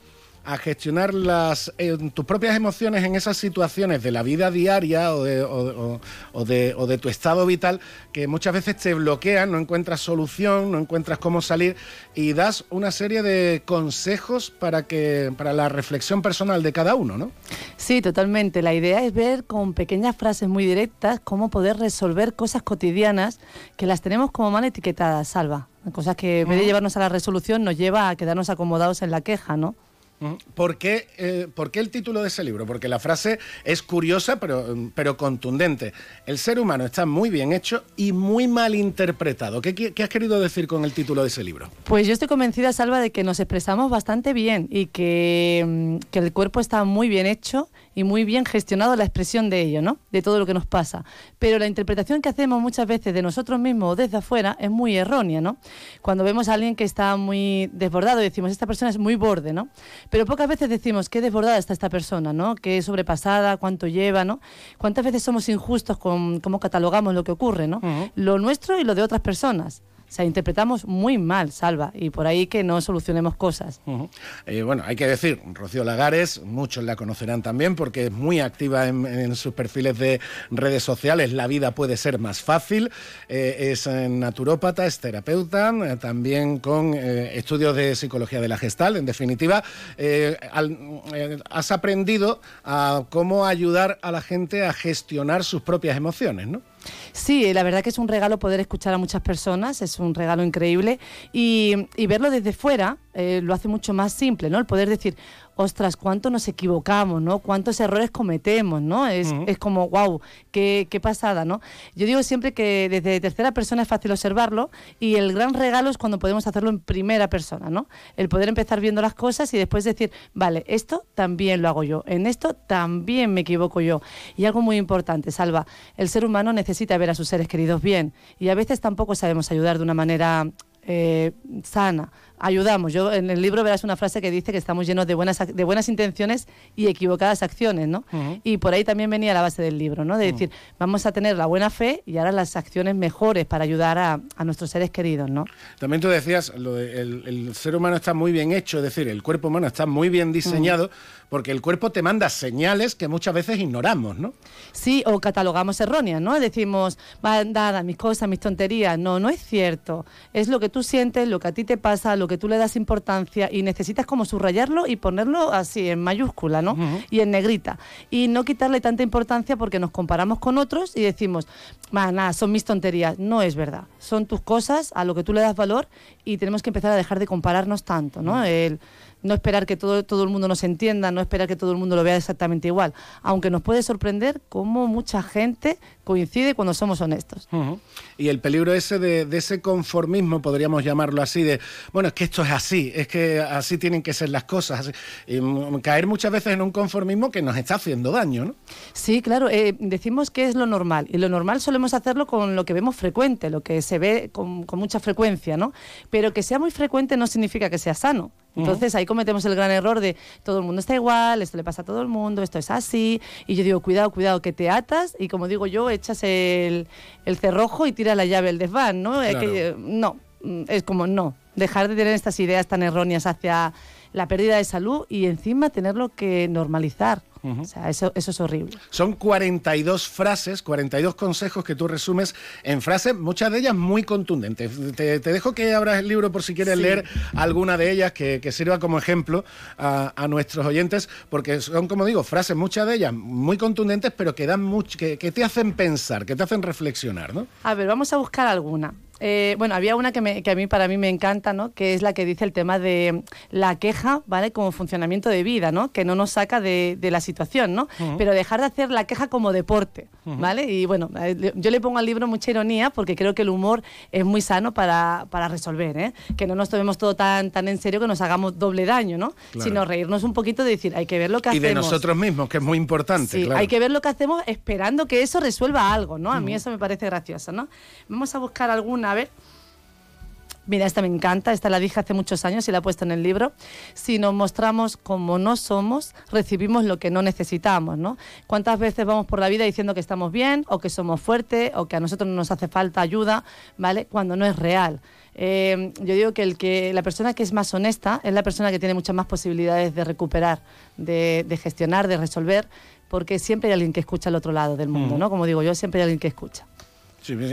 a gestionar las, eh, tus propias emociones en esas situaciones de la vida diaria o de, de, tu estado vital que muchas veces te bloquean, no encuentras solución, no encuentras cómo salir y das una serie de consejos para, que, para la reflexión personal de cada uno, ¿no? Sí, totalmente. La idea es ver con pequeñas frases muy directas cómo poder resolver cosas cotidianas que las tenemos como mal etiquetadas, Salva. Cosas que en vez de llevarnos a la resolución nos lleva a quedarnos acomodados en la queja, ¿no? ¿Por qué, eh, ¿Por qué, el título de ese libro? Porque la frase es curiosa pero, pero contundente. El ser humano está muy bien hecho y muy mal interpretado. ¿Qué, ¿Qué, has querido decir con el título de ese libro? Pues yo estoy convencida, Salva, de que nos expresamos bastante bien y que, mm, que el cuerpo está muy bien hecho y muy bien gestionado la expresión de ello, ¿no? De todo lo que nos pasa. Pero la interpretación que hacemos muchas veces de nosotros mismos o desde afuera es muy errónea, ¿no? Cuando vemos a alguien que está muy desbordado decimos, esta persona es muy borde, ¿no? Pero pocas veces decimos, qué desbordada está esta persona, ¿no? Qué sobrepasada, cuánto lleva, ¿no? ¿Cuántas veces somos injustos con cómo catalogamos lo que ocurre, ¿no? Lo nuestro y lo de otras personas. O sea, interpretamos muy mal, Salva, y por ahí que no solucionemos cosas. Eh, bueno, hay que decir, Rocío Lagares, muchos la conocerán también porque es muy activa en, sus perfiles de redes sociales. La vida puede ser más fácil. Eh, es naturópata, es terapeuta, eh, también con estudios de psicología de la gestal. En definitiva, has aprendido a cómo ayudar a la gente a gestionar sus propias emociones, ¿no? Sí, la verdad que es un regalo poder escuchar a muchas personas, es un regalo increíble y, verlo desde fuera eh, lo hace mucho más simple, ¿no? El poder decir, ostras, cuánto nos equivocamos, ¿no? Cuántos errores cometemos, ¿no? Es, es como, wow, qué, qué, pasada, ¿no? Yo digo siempre que desde tercera persona es fácil observarlo y el gran regalo es cuando podemos hacerlo en primera persona, ¿no? El poder empezar viendo las cosas y después decir, vale, esto también lo hago yo, en esto también me equivoco yo. Y algo muy importante, Salva, el ser humano necesita ver a sus seres queridos bien y a veces tampoco sabemos ayudar de una manera eh, sana ayudamos. Yo en el libro verás una frase que dice que estamos llenos de buenas, de buenas intenciones y equivocadas acciones, ¿no? Y por ahí también venía la base del libro, ¿no? De decir, vamos a tener la buena fe y ahora las acciones mejores para ayudar a, nuestros seres queridos, ¿no? También tú decías, lo el, ser humano está muy bien hecho, es decir, el cuerpo humano está muy bien diseñado porque el cuerpo te manda señales que muchas veces ignoramos, ¿no? Sí, o catalogamos erróneas, ¿no? Decimos, va, dada mis cosas, mis tonterías. No, no es cierto. Es lo que tú sientes, lo que a ti te pasa, lo que que tú le das importancia y necesitas como subrayarlo y ponerlo así en mayúscula, ¿no? Y en negrita. Y no quitarle tanta importancia porque nos comparamos con otros y decimos, nada, son mis tonterías. No es verdad. Son tus cosas a lo que tú le das valor y tenemos que empezar a dejar de compararnos tanto, ¿no? El, no esperar que todo, todo el mundo nos entienda, no esperar que todo el mundo lo vea exactamente igual, aunque nos puede sorprender cómo mucha gente coincide cuando somos honestos. Y el peligro ese de, ese conformismo, podríamos llamarlo así, de, bueno, es que esto es así, es que así tienen que ser las cosas, y caer muchas veces en un conformismo que nos está haciendo daño, ¿no? Sí, claro, eh, decimos que es lo normal, y lo normal solemos hacerlo con lo que vemos frecuente, lo que se ve con, con mucha frecuencia, ¿no? Pero que sea muy frecuente no significa que sea sano. Entonces ahí cometemos el gran error de todo el mundo está igual, esto le pasa a todo el mundo, esto es así. Y yo digo, cuidado, cuidado, que te atas y como digo yo, echas el, cerrojo y tiras la llave al desván, ¿no? que, no, es como no, dejar de tener estas ideas tan erróneas hacia la pérdida de salud y encima tenerlo que normalizar. O sea, eso, eso es horrible. Son 42 frases, 42 consejos que tú resumes en frases, muchas de ellas muy contundentes. Te, dejo que abras el libro por si quieres leer alguna de ellas que, sirva como ejemplo a, nuestros oyentes, porque son, como digo, frases, muchas de ellas muy contundentes, pero que, dan mucho, que, que te hacen pensar, que te hacen reflexionar, ¿no? A ver, vamos a buscar alguna. Eh, bueno, había una que, me, que, a mí para mí me encanta, ¿no? Que es la que dice el tema de la queja, ¿vale? Como funcionamiento de vida, ¿no? Que no nos saca de, la situación, ¿no? Pero dejar de hacer la queja como deporte, ¿vale? Y bueno, eh, yo le pongo al libro mucha ironía porque creo que el humor es muy sano para, para resolver, ¿eh? Que no nos tomemos todo tan, tan en serio que nos hagamos doble daño, ¿no? Sino reírnos un poquito de decir, hay que ver lo que hacemos. Y de nosotros mismos, que es muy importante, sí, hay que ver lo que hacemos esperando que eso resuelva algo, ¿no? A mí eso me parece gracioso, ¿no? Vamos a buscar alguna a ver. Mira, esta me encanta, esta la dije hace muchos años y la he puesto en el libro. Si nos mostramos como no somos, recibimos lo que no necesitamos, ¿no? ¿Cuántas veces vamos por la vida diciendo que estamos bien o que somos fuertes o que a nosotros no nos hace falta ayuda, ¿vale? Cuando no es real. Eh, yo digo que, el que la persona que es más honesta es la persona que tiene muchas más posibilidades de recuperar, de, gestionar, de resolver, porque siempre hay alguien que escucha al otro lado del mundo, ¿no? Como digo yo, siempre hay alguien que escucha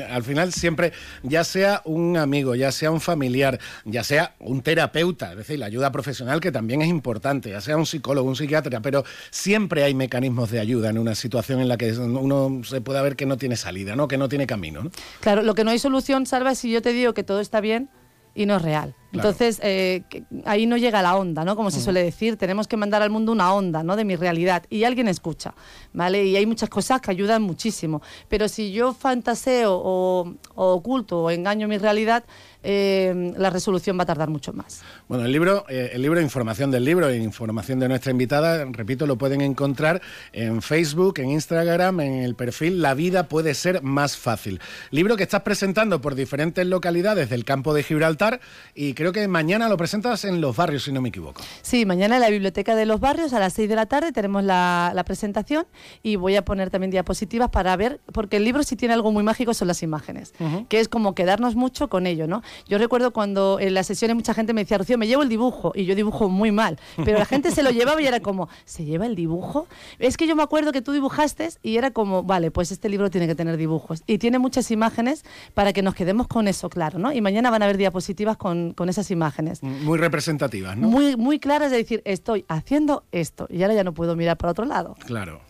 al final siempre, ya sea un amigo, ya sea un familiar, ya sea un terapeuta, es decir, la ayuda profesional que también es importante, ya sea un psicólogo, un psiquiatra, pero siempre hay mecanismos de ayuda en una situación en la que uno se puede ver que no tiene salida, ¿no? que no tiene camino. Claro, lo que no hay solución, Salva, si yo te digo que todo está bien y no es real. Entonces, eh, ahí no llega la onda, ¿no? Como se suele decir, tenemos que mandar al mundo una onda, ¿no? De mi realidad. Y alguien escucha, ¿vale? Y hay muchas cosas que ayudan muchísimo. Pero si yo fantaseo o, o oculto o engaño mi realidad, eh, la resolución va a tardar mucho más. Bueno, el libro, eh, el libro, información del libro e información de nuestra invitada, repito, lo pueden encontrar en Facebook, en Instagram, en el perfil La vida puede ser más fácil. Libro que estás presentando por diferentes localidades del campo de Gibraltar y creo que mañana lo presentas en Los Barrios, si no me equivoco. Sí, mañana en la Biblioteca de Los Barrios a las 6 de la tarde tenemos la, presentación y voy a poner también diapositivas para ver, porque el libro sí tiene algo muy mágico son las imágenes, que es como quedarnos mucho con ello, ¿no? Yo recuerdo cuando en las sesiones mucha gente me decía, Rocío, me llevo el dibujo, y yo dibujo muy mal, pero la gente se lo llevaba y era como, ¿se lleva el dibujo? Es que yo me acuerdo que tú dibujaste y era como, vale, pues este libro tiene que tener dibujos. Y tiene muchas imágenes para que nos quedemos con eso claro, ¿no? Y mañana van a haber diapositivas con, con esas imágenes. Muy representativas, ¿no? Muy, muy claras de decir, estoy haciendo esto y ahora ya no puedo mirar para otro lado. Claro.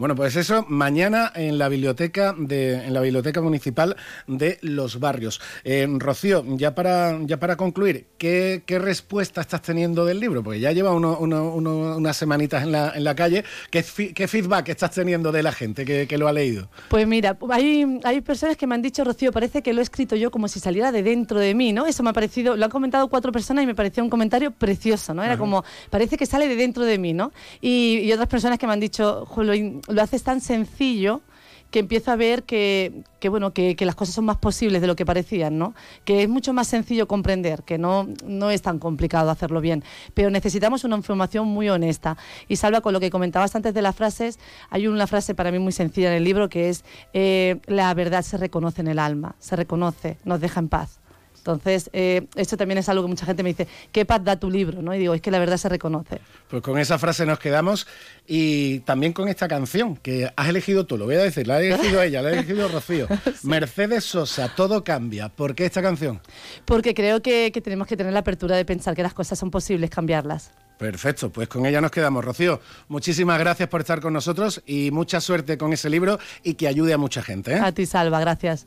Bueno, pues eso mañana en la biblioteca de, en la biblioteca municipal de Los Barrios. Eh, Rocío, ya para ya para concluir, ¿qué, respuesta estás teniendo del libro? Porque ya lleva unas semanitas en la, en la calle. ¿Qué, feedback estás teniendo de la gente que, lo ha leído? Pues mira, hay, hay personas que me han dicho, Rocío, parece que lo he escrito yo como si saliera de dentro de mí, ¿no? Eso me ha parecido, lo han comentado cuatro personas y me pareció un comentario precioso, ¿no? Era como, parece que sale de dentro de mí, ¿no? Y, otras personas que me han dicho, lo haces tan sencillo que empiezo a ver que, bueno, que, las cosas son más posibles de lo que parecían, ¿no? Que es mucho más sencillo comprender, que no, no es tan complicado hacerlo bien. Pero necesitamos una información muy honesta. Y Salva, con lo que comentabas antes de las frases, hay una frase para mí muy sencilla en el libro que es eh, la verdad se reconoce en el alma, se reconoce, nos deja en paz. Entonces, eh, esto también es algo que mucha gente me dice, ¿qué paz da tu libro? ¿no? Y digo, es que la verdad se reconoce. Pues con esa frase nos quedamos y también con esta canción que has elegido tú, lo voy a decir, la ha elegido <laughs> ella, la ha elegido Rocío. Mercedes Sosa, todo cambia. ¿Por qué esta canción? Porque creo que, que tenemos que tener la apertura de pensar que las cosas son posibles cambiarlas. Perfecto, pues con ella nos quedamos. Rocío, muchísimas gracias por estar con nosotros y mucha suerte con ese libro y que ayude a mucha gente. ¿eh? A ti, Salva, gracias.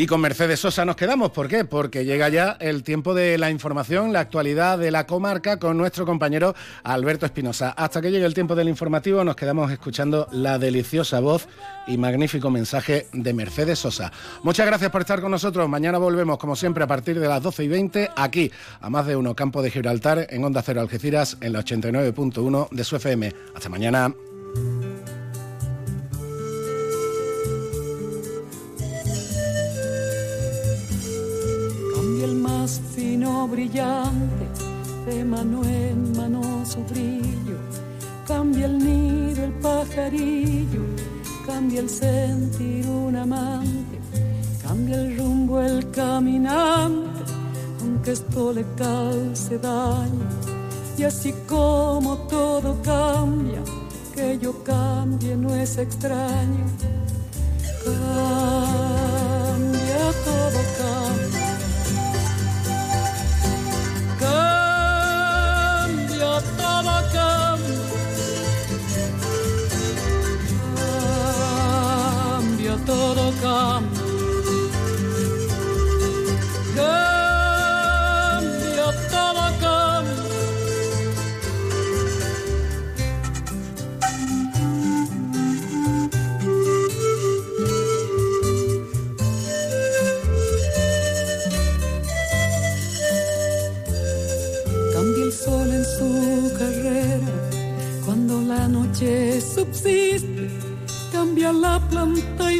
Y con Mercedes Sosa nos quedamos. ¿Por qué? Porque llega ya el tiempo de la información, la actualidad de la comarca con nuestro compañero Alberto Espinosa. Hasta que llegue el tiempo del informativo nos quedamos escuchando la deliciosa voz y magnífico mensaje de Mercedes Sosa. Muchas gracias por estar con nosotros. Mañana volvemos, como siempre, a partir de las 12 y 20, aquí, a más de uno, Campo de Gibraltar, en Onda Cero Algeciras, en la 89.1 de su FM. Hasta mañana. El más fino brillante, de mano en mano su brillo, cambia el nido el pajarillo, cambia el sentir un amante, cambia el rumbo el caminante, aunque esto le cause daño, y así como todo cambia, que yo cambie no es extraño,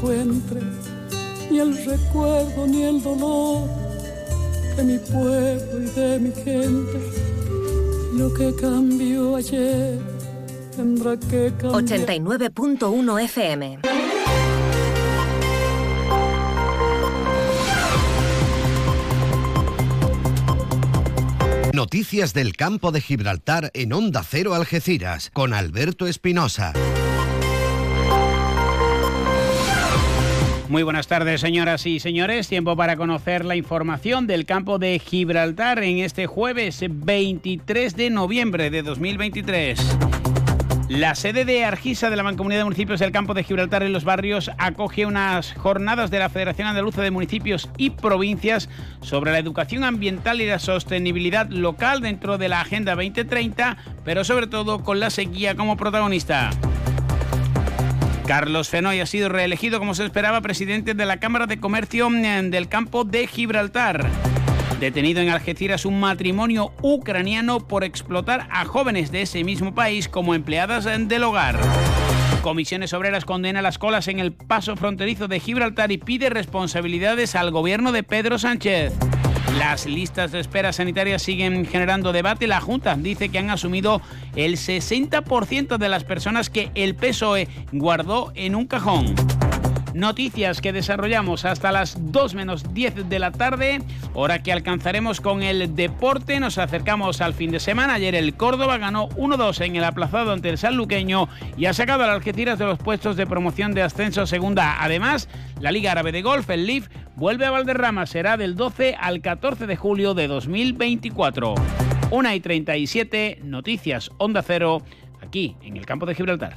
Encuentre, ni el recuerdo ni el dolor de mi pueblo y de mi gente. Lo que cambió ayer tendrá que cambiar. 89.1 FM. Noticias del campo de Gibraltar en Onda Cero Algeciras con Alberto Espinosa. Muy buenas tardes, señoras y señores. Tiempo para conocer la información del campo de Gibraltar en este jueves 23 de noviembre de 2023. La sede de Argisa de la Mancomunidad de Municipios del Campo de Gibraltar en los barrios acoge unas jornadas de la Federación Andaluza de Municipios y Provincias sobre la educación ambiental y la sostenibilidad local dentro de la Agenda 2030, pero sobre todo con la sequía como protagonista. Carlos Fenoy ha sido reelegido como se esperaba presidente de la Cámara de Comercio eh, del Campo de Gibraltar. Detenido en Algeciras un matrimonio ucraniano por explotar a jóvenes de ese mismo país como empleadas del hogar. Comisiones Obreras condena las colas en el paso fronterizo de Gibraltar y pide responsabilidades al gobierno de Pedro Sánchez. Las listas de espera sanitarias siguen generando debate. La Junta dice que han asumido el 60% de las personas que el PSOE guardó en un cajón. Noticias que desarrollamos hasta las 2 menos 10 de la tarde, hora que alcanzaremos con el deporte. Nos acercamos al fin de semana. Ayer el Córdoba ganó 1-2 en el aplazado ante el Sanluqueño y ha sacado al Algeciras de los puestos de promoción de ascenso segunda. Además, la Liga Árabe de Golf, el LIF, vuelve a Valderrama. Será del 12 al 14 de julio de 2024. 1 y 37, noticias Onda Cero, aquí en el campo de Gibraltar.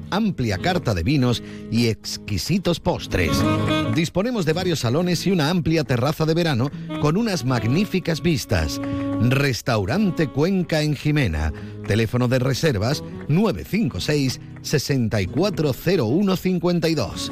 amplia carta de vinos y exquisitos postres. Disponemos de varios salones y una amplia terraza de verano con unas magníficas vistas. Restaurante Cuenca en Jimena. Teléfono de reservas 956 640152.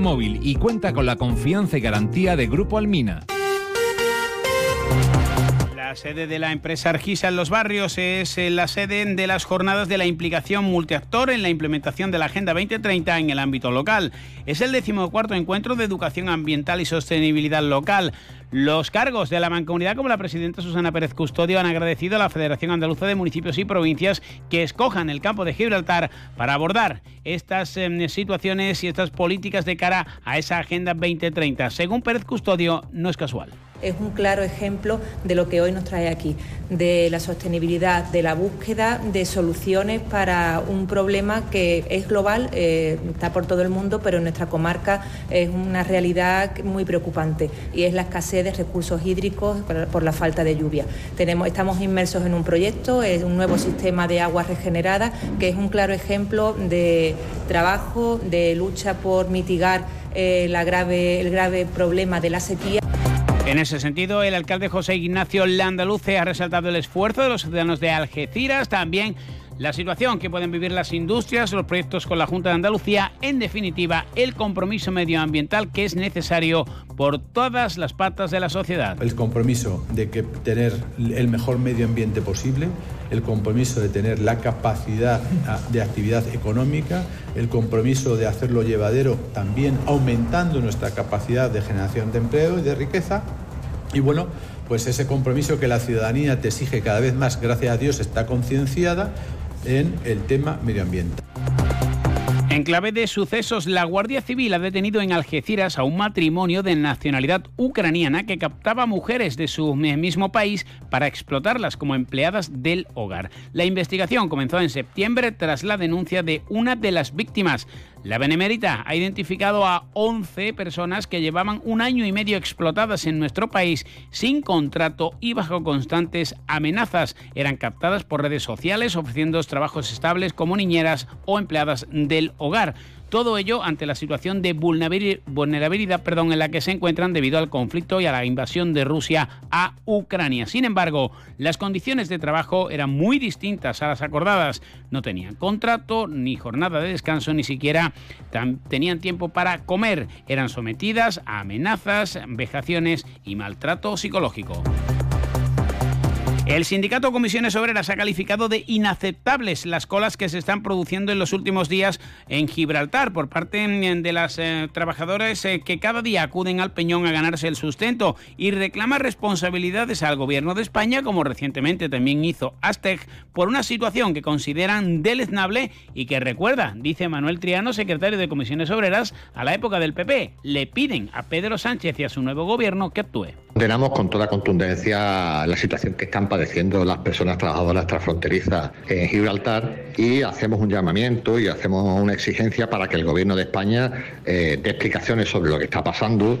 móvil y cuenta con la confianza y garantía de Grupo Almina. La sede de la empresa Argisa en los barrios es eh, la sede de las jornadas de la implicación multiactor en la implementación de la Agenda 2030 en el ámbito local. Es el decimocuarto encuentro de educación ambiental y sostenibilidad local. Los cargos de la mancomunidad, como la presidenta Susana Pérez Custodio, han agradecido a la Federación Andaluza de Municipios y Provincias que escojan el campo de Gibraltar para abordar estas em, situaciones y estas políticas de cara a esa Agenda 2030. Según Pérez Custodio, no es casual es un claro ejemplo de lo que hoy nos trae aquí, de la sostenibilidad, de la búsqueda de soluciones para un problema que es global, eh, está por todo el mundo, pero en nuestra comarca es una realidad muy preocupante y es la escasez de recursos hídricos por, la falta de lluvia. Tenemos, estamos inmersos en un proyecto, es un nuevo sistema de aguas regeneradas, que es un claro ejemplo de trabajo, de lucha por mitigar eh, la grave, el grave problema de la sequía. En ese sentido, el alcalde José Ignacio Landaluce ha resaltado el esfuerzo de los ciudadanos de Algeciras, también la situación que pueden vivir las industrias, los proyectos con la Junta de Andalucía, en definitiva, el compromiso medioambiental que es necesario por todas las patas de la sociedad. El compromiso de que tener el mejor medio ambiente posible, el compromiso de tener la capacidad de actividad económica, el compromiso de hacerlo llevadero también aumentando nuestra capacidad de generación de empleo y de riqueza. Y bueno, pues ese compromiso que la ciudadanía te exige cada vez más, gracias a Dios, está concienciada en el tema medioambiental. En clave de sucesos, la Guardia Civil ha detenido en Algeciras a un matrimonio de nacionalidad ucraniana que captaba mujeres de su mismo país para explotarlas como empleadas del hogar. La investigación comenzó en septiembre tras la denuncia de una de las víctimas. La Benemérita ha identificado a 11 personas que llevaban un año y medio explotadas en nuestro país sin contrato y bajo constantes amenazas. Eran captadas por redes sociales ofreciendo trabajos estables como niñeras o empleadas del hogar. Todo ello ante la situación de vulnerabilidad perdón, en la que se encuentran debido al conflicto y a la invasión de Rusia a Ucrania. Sin embargo, las condiciones de trabajo eran muy distintas a las acordadas. No tenían contrato, ni jornada de descanso, ni siquiera tenían tiempo para comer. Eran sometidas a amenazas, vejaciones y maltrato psicológico. El sindicato Comisiones Obreras ha calificado de inaceptables las colas que se están produciendo en los últimos días en Gibraltar por parte mm, de las eh, trabajadoras eh, que cada día acuden al Peñón a ganarse el sustento y reclama responsabilidades al gobierno de España, como recientemente también hizo Aztec, por una situación que consideran deleznable y que recuerda, dice Manuel Triano, secretario de Comisiones Obreras, a la época del PP. Le piden a Pedro Sánchez y a su nuevo gobierno que actúe. Condenamos con toda contundencia la situación que están padeciendo las personas trabajadoras transfronterizas en Gibraltar y hacemos un llamamiento y hacemos una exigencia para que el Gobierno de España eh, dé explicaciones sobre lo que está pasando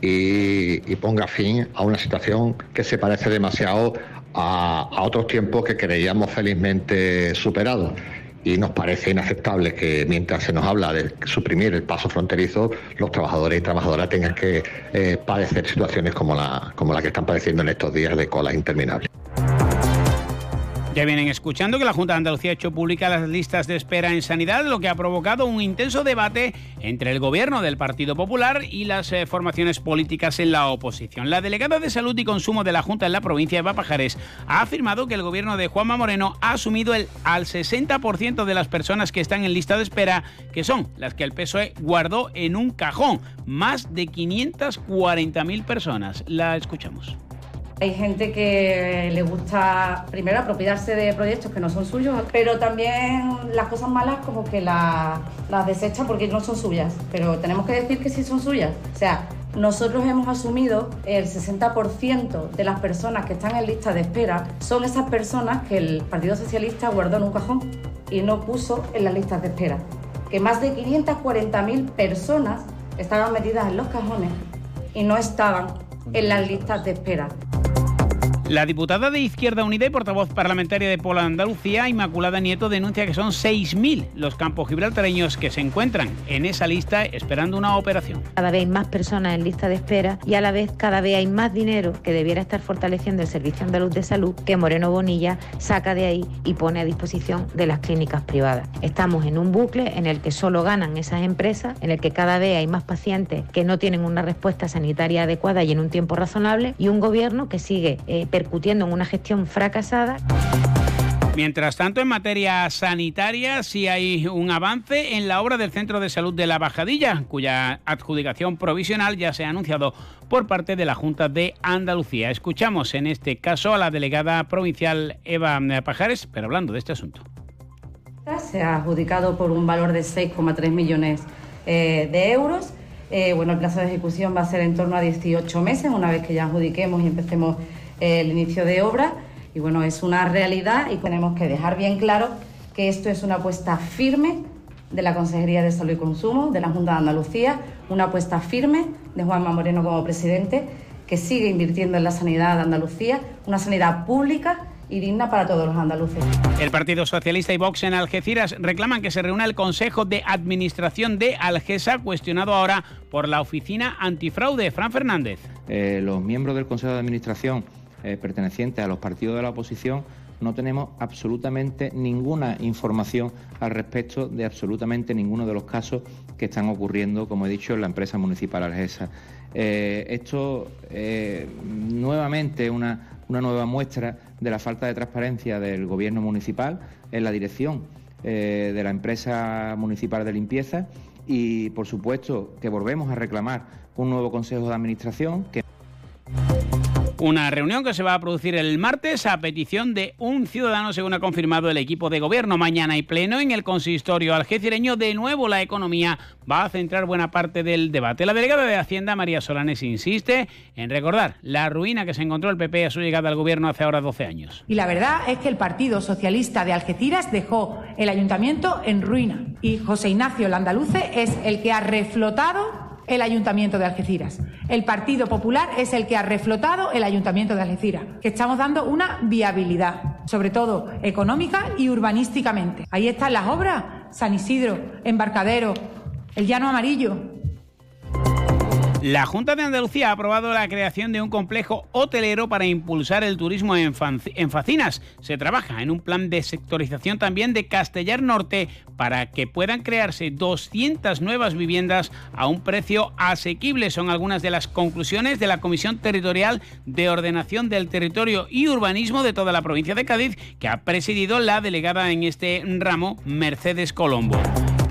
y, ponga fin a una situación que se parece demasiado a, a otros tiempos que creíamos felizmente superados y nos parece inaceptable que mientras se nos habla de suprimir el paso fronterizo, los trabajadores y trabajadoras tengan que eh, padecer situaciones como la, como la que están padeciendo en estos días de colas interminables. Ya vienen escuchando que la Junta de Andalucía ha hecho públicas las listas de espera en sanidad, lo que ha provocado un intenso debate entre el gobierno del Partido Popular y las eh, formaciones políticas en la oposición. La delegada de Salud y Consumo de la Junta en la provincia de Pajares ha afirmado que el gobierno de Juanma Moreno ha asumido el, al 60% de las personas que están en lista de espera, que son las que el PSOE guardó en un cajón. Más de 540.000 personas. La escuchamos. Hay gente que le gusta, primero, apropiarse de proyectos que no son suyos, pero también las cosas malas como que las, las desecha porque no son suyas. Pero tenemos que decir que sí son suyas. O sea, nosotros hemos asumido el 60% de las personas que están en lista de espera son esas personas que el Partido Socialista guardó en un cajón y no puso en las listas de espera. Que más de 540.000 personas estaban metidas en los cajones y no estaban en las listas de espera. La diputada de Izquierda Unida y portavoz parlamentaria de Pola Andalucía, Inmaculada Nieto, denuncia que son 6.000 los campos gibraltareños que se encuentran en esa lista esperando una operación. Cada vez hay más personas en lista de espera y a la vez cada vez hay más dinero que debiera estar fortaleciendo el Servicio Andaluz de Salud que Moreno Bonilla saca de ahí y pone a disposición de las clínicas privadas. Estamos en un bucle en el que solo ganan esas empresas, en el que cada vez hay más pacientes que no tienen una respuesta sanitaria adecuada y en un tiempo razonable y un gobierno que sigue eh, percutiendo en una gestión fracasada. Mientras tanto, en materia sanitaria, sí hay un avance en la obra del Centro de Salud de la Bajadilla, cuya adjudicación provisional ya se ha anunciado por parte de la Junta de Andalucía. Escuchamos en este caso a la delegada provincial Eva Pajares, pero hablando de este asunto. Se ha adjudicado por un valor de 6,3 millones eh, de euros. Eh, bueno, el plazo de ejecución va a ser en torno a 18 meses, una vez que ya adjudiquemos y empecemos el inicio de obra. Y bueno, es una realidad y tenemos que dejar bien claro que esto es una apuesta firme de la Consejería de Salud y Consumo, de la Junta de Andalucía, una apuesta firme de Juanma Moreno como presidente, que sigue invirtiendo en la sanidad de Andalucía, una sanidad pública y digna para todos los andaluces. El Partido Socialista y Vox en Algeciras reclaman que se reúna el Consejo de Administración de Algesa, cuestionado ahora por la Oficina Antifraude. Fran Fernández. Eh, los miembros del Consejo de Administración eh, pertenecientes a los partidos de la oposición no tenemos absolutamente ninguna información al respecto de absolutamente ninguno de los casos que están ocurriendo, como he dicho, en la empresa municipal Algesa. Eh, esto eh, nuevamente una, una nueva muestra de la falta de transparencia del gobierno municipal en la dirección de la empresa municipal de limpieza y, por supuesto, que volvemos a reclamar un nuevo Consejo de Administración que una reunión que se va a producir el martes a petición de un ciudadano, según ha confirmado el equipo de gobierno. Mañana y pleno en el consistorio algecireño. De nuevo, la economía va a centrar buena parte del debate. La delegada de Hacienda, María Solanes, insiste en recordar la ruina que se encontró el PP a su llegada al gobierno hace ahora 12 años. Y la verdad es que el Partido Socialista de Algeciras dejó el ayuntamiento en ruina. Y José Ignacio Landaluce es el que ha reflotado el Ayuntamiento de Algeciras. El Partido Popular es el que ha reflotado el Ayuntamiento de Algeciras, que estamos dando una viabilidad, sobre todo económica y urbanísticamente. Ahí están las obras, San Isidro, Embarcadero, el Llano Amarillo, la Junta de Andalucía ha aprobado la creación de un complejo hotelero para impulsar el turismo en, Facinas. Se trabaja en un plan de sectorización también de Castellar Norte para que puedan crearse 200 nuevas viviendas a un precio asequible. Son algunas de las conclusiones de la Comisión Territorial de Ordenación del Territorio y Urbanismo de toda la provincia de Cádiz, que ha presidido la delegada en este ramo, Mercedes Colombo.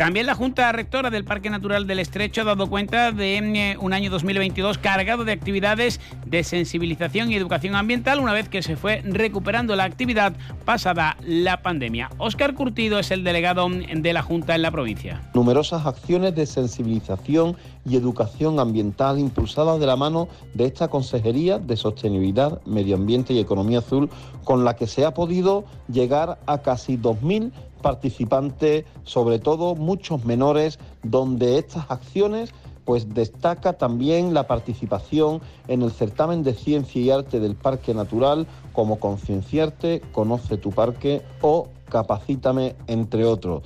También la Junta Rectora del Parque Natural del Estrecho ha dado cuenta de eh, un año 2022 cargado de actividades de sensibilización y educación ambiental una vez que se fue recuperando la actividad pasada la pandemia. Óscar Curtido es el delegado de la Junta en la provincia. Numerosas acciones de sensibilización y educación ambiental impulsadas de la mano de esta Consejería de Sostenibilidad, Medio Ambiente y Economía Azul, con la que se ha podido llegar a casi 2.000 participantes, sobre todo muchos menores, donde estas acciones pues destaca también la participación en el certamen de ciencia y arte del Parque Natural como Concienciarte, Conoce tu Parque o Capacítame, entre otros.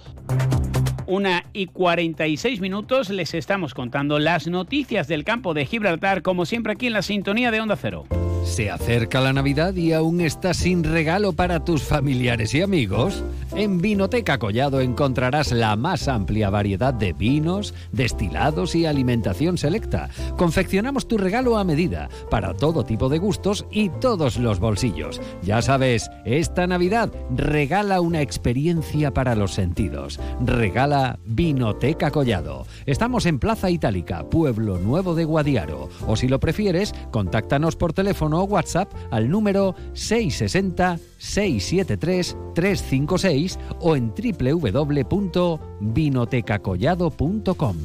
Una y 46 minutos les estamos contando las noticias del campo de Gibraltar, como siempre aquí en la sintonía de Onda Cero. ¿Se acerca la Navidad y aún estás sin regalo para tus familiares y amigos? En Vinoteca Collado encontrarás la más amplia variedad de vinos, destilados y alimentación selecta. Confeccionamos tu regalo a medida, para todo tipo de gustos y todos los bolsillos. Ya sabes, esta Navidad regala una experiencia para los sentidos. Regala Vinoteca Collado. Estamos en Plaza Itálica, Pueblo Nuevo de Guadiaro. O si lo prefieres, contáctanos por teléfono o WhatsApp al número 660-673-356 o en www.vinotecacollado.com.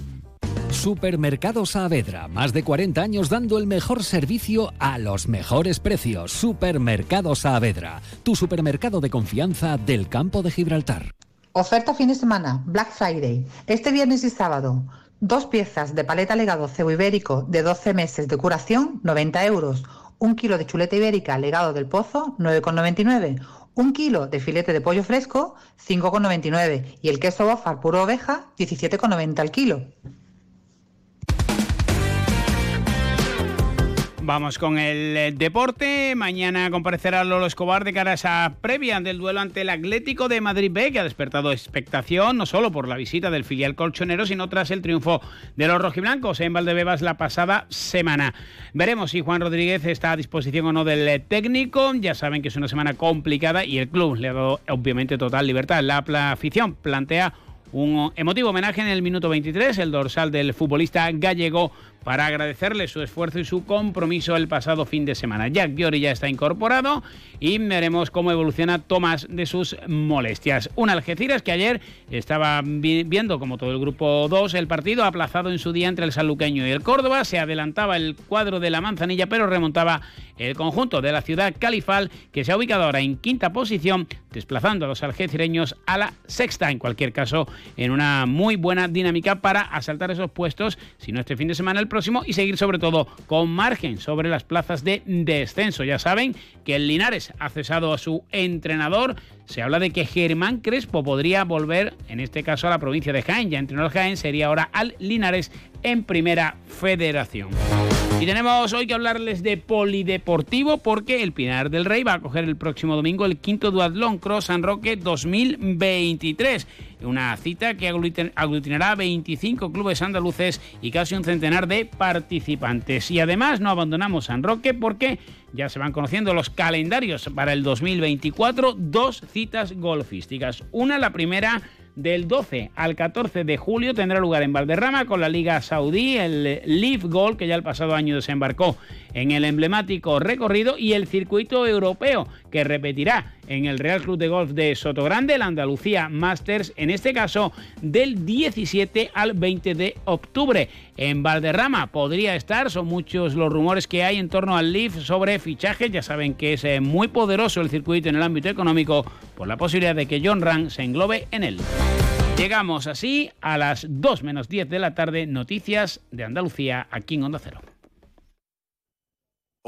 Supermercado Saavedra, más de 40 años dando el mejor servicio a los mejores precios. Supermercado Saavedra, tu supermercado de confianza del campo de Gibraltar. Oferta fin de semana, Black Friday. Este viernes y sábado, dos piezas de paleta legado cebo ibérico de 12 meses de curación, 90 euros. Un kilo de chuleta ibérica legado del pozo, 9,99. Un kilo de filete de pollo fresco, 5,99. Y el queso bofar puro oveja, 17,90 al kilo. Vamos con el eh, deporte. Mañana comparecerá Lolo Escobar de cara a esa previa del duelo ante el Atlético de Madrid B, que ha despertado expectación no solo por la visita del filial colchonero, sino tras el triunfo de los rojiblancos en Valdebebas la pasada semana. Veremos si Juan Rodríguez está a disposición o no del eh, técnico. Ya saben que es una semana complicada y el club le ha dado obviamente total libertad. La afición plantea un emotivo homenaje en el minuto 23, el dorsal del futbolista gallego para agradecerle su esfuerzo y su compromiso el pasado fin de semana. Jack Giori ya está incorporado y veremos cómo evoluciona Tomás de sus molestias. Un Algeciras que ayer estaba viendo, como todo el grupo 2, el partido aplazado en su día entre el Sanluqueño y el Córdoba. Se adelantaba el cuadro de la manzanilla, pero remontaba el conjunto de la ciudad califal, que se ha ubicado ahora en quinta posición, desplazando a los algecireños a la sexta. En cualquier caso, en una muy buena dinámica para asaltar esos puestos, si no este fin de semana, el próximo, y seguir sobre todo con margen sobre las plazas de descenso. Ya saben que el Linares ha cesado a su entrenador. Se habla de que Germán Crespo podría volver, en este caso a la provincia de Jaén. Ya entrenó al Jaén, sería ahora al Linares en Primera Federación. Y tenemos hoy que hablarles de polideportivo porque el Pinar del Rey va a coger el próximo domingo el quinto Duatlón Cross San Roque 2023. Una cita que aglutinará 25 clubes andaluces y casi un centenar de participantes. Y además no abandonamos San Roque porque ya se van conociendo los calendarios para el 2024. Dos citas golfísticas. Una, la primera del 12 al 14 de julio tendrá lugar en Valderrama con la Liga Saudí, el Leaf Gold que ya el pasado año desembarcó en el emblemático recorrido y el circuito europeo que repetirá en el Real Club de Golf de Sotogrande, el Andalucía Masters, en este caso del 17 al 20 de octubre. En Valderrama podría estar, son muchos los rumores que hay en torno al Leaf sobre fichajes, ya saben que es eh, muy poderoso el circuito en el ámbito económico por la posibilidad de que John Rang se englobe en él. Llegamos así a las 2 menos 10 de la tarde, noticias de Andalucía aquí en Onda Cero.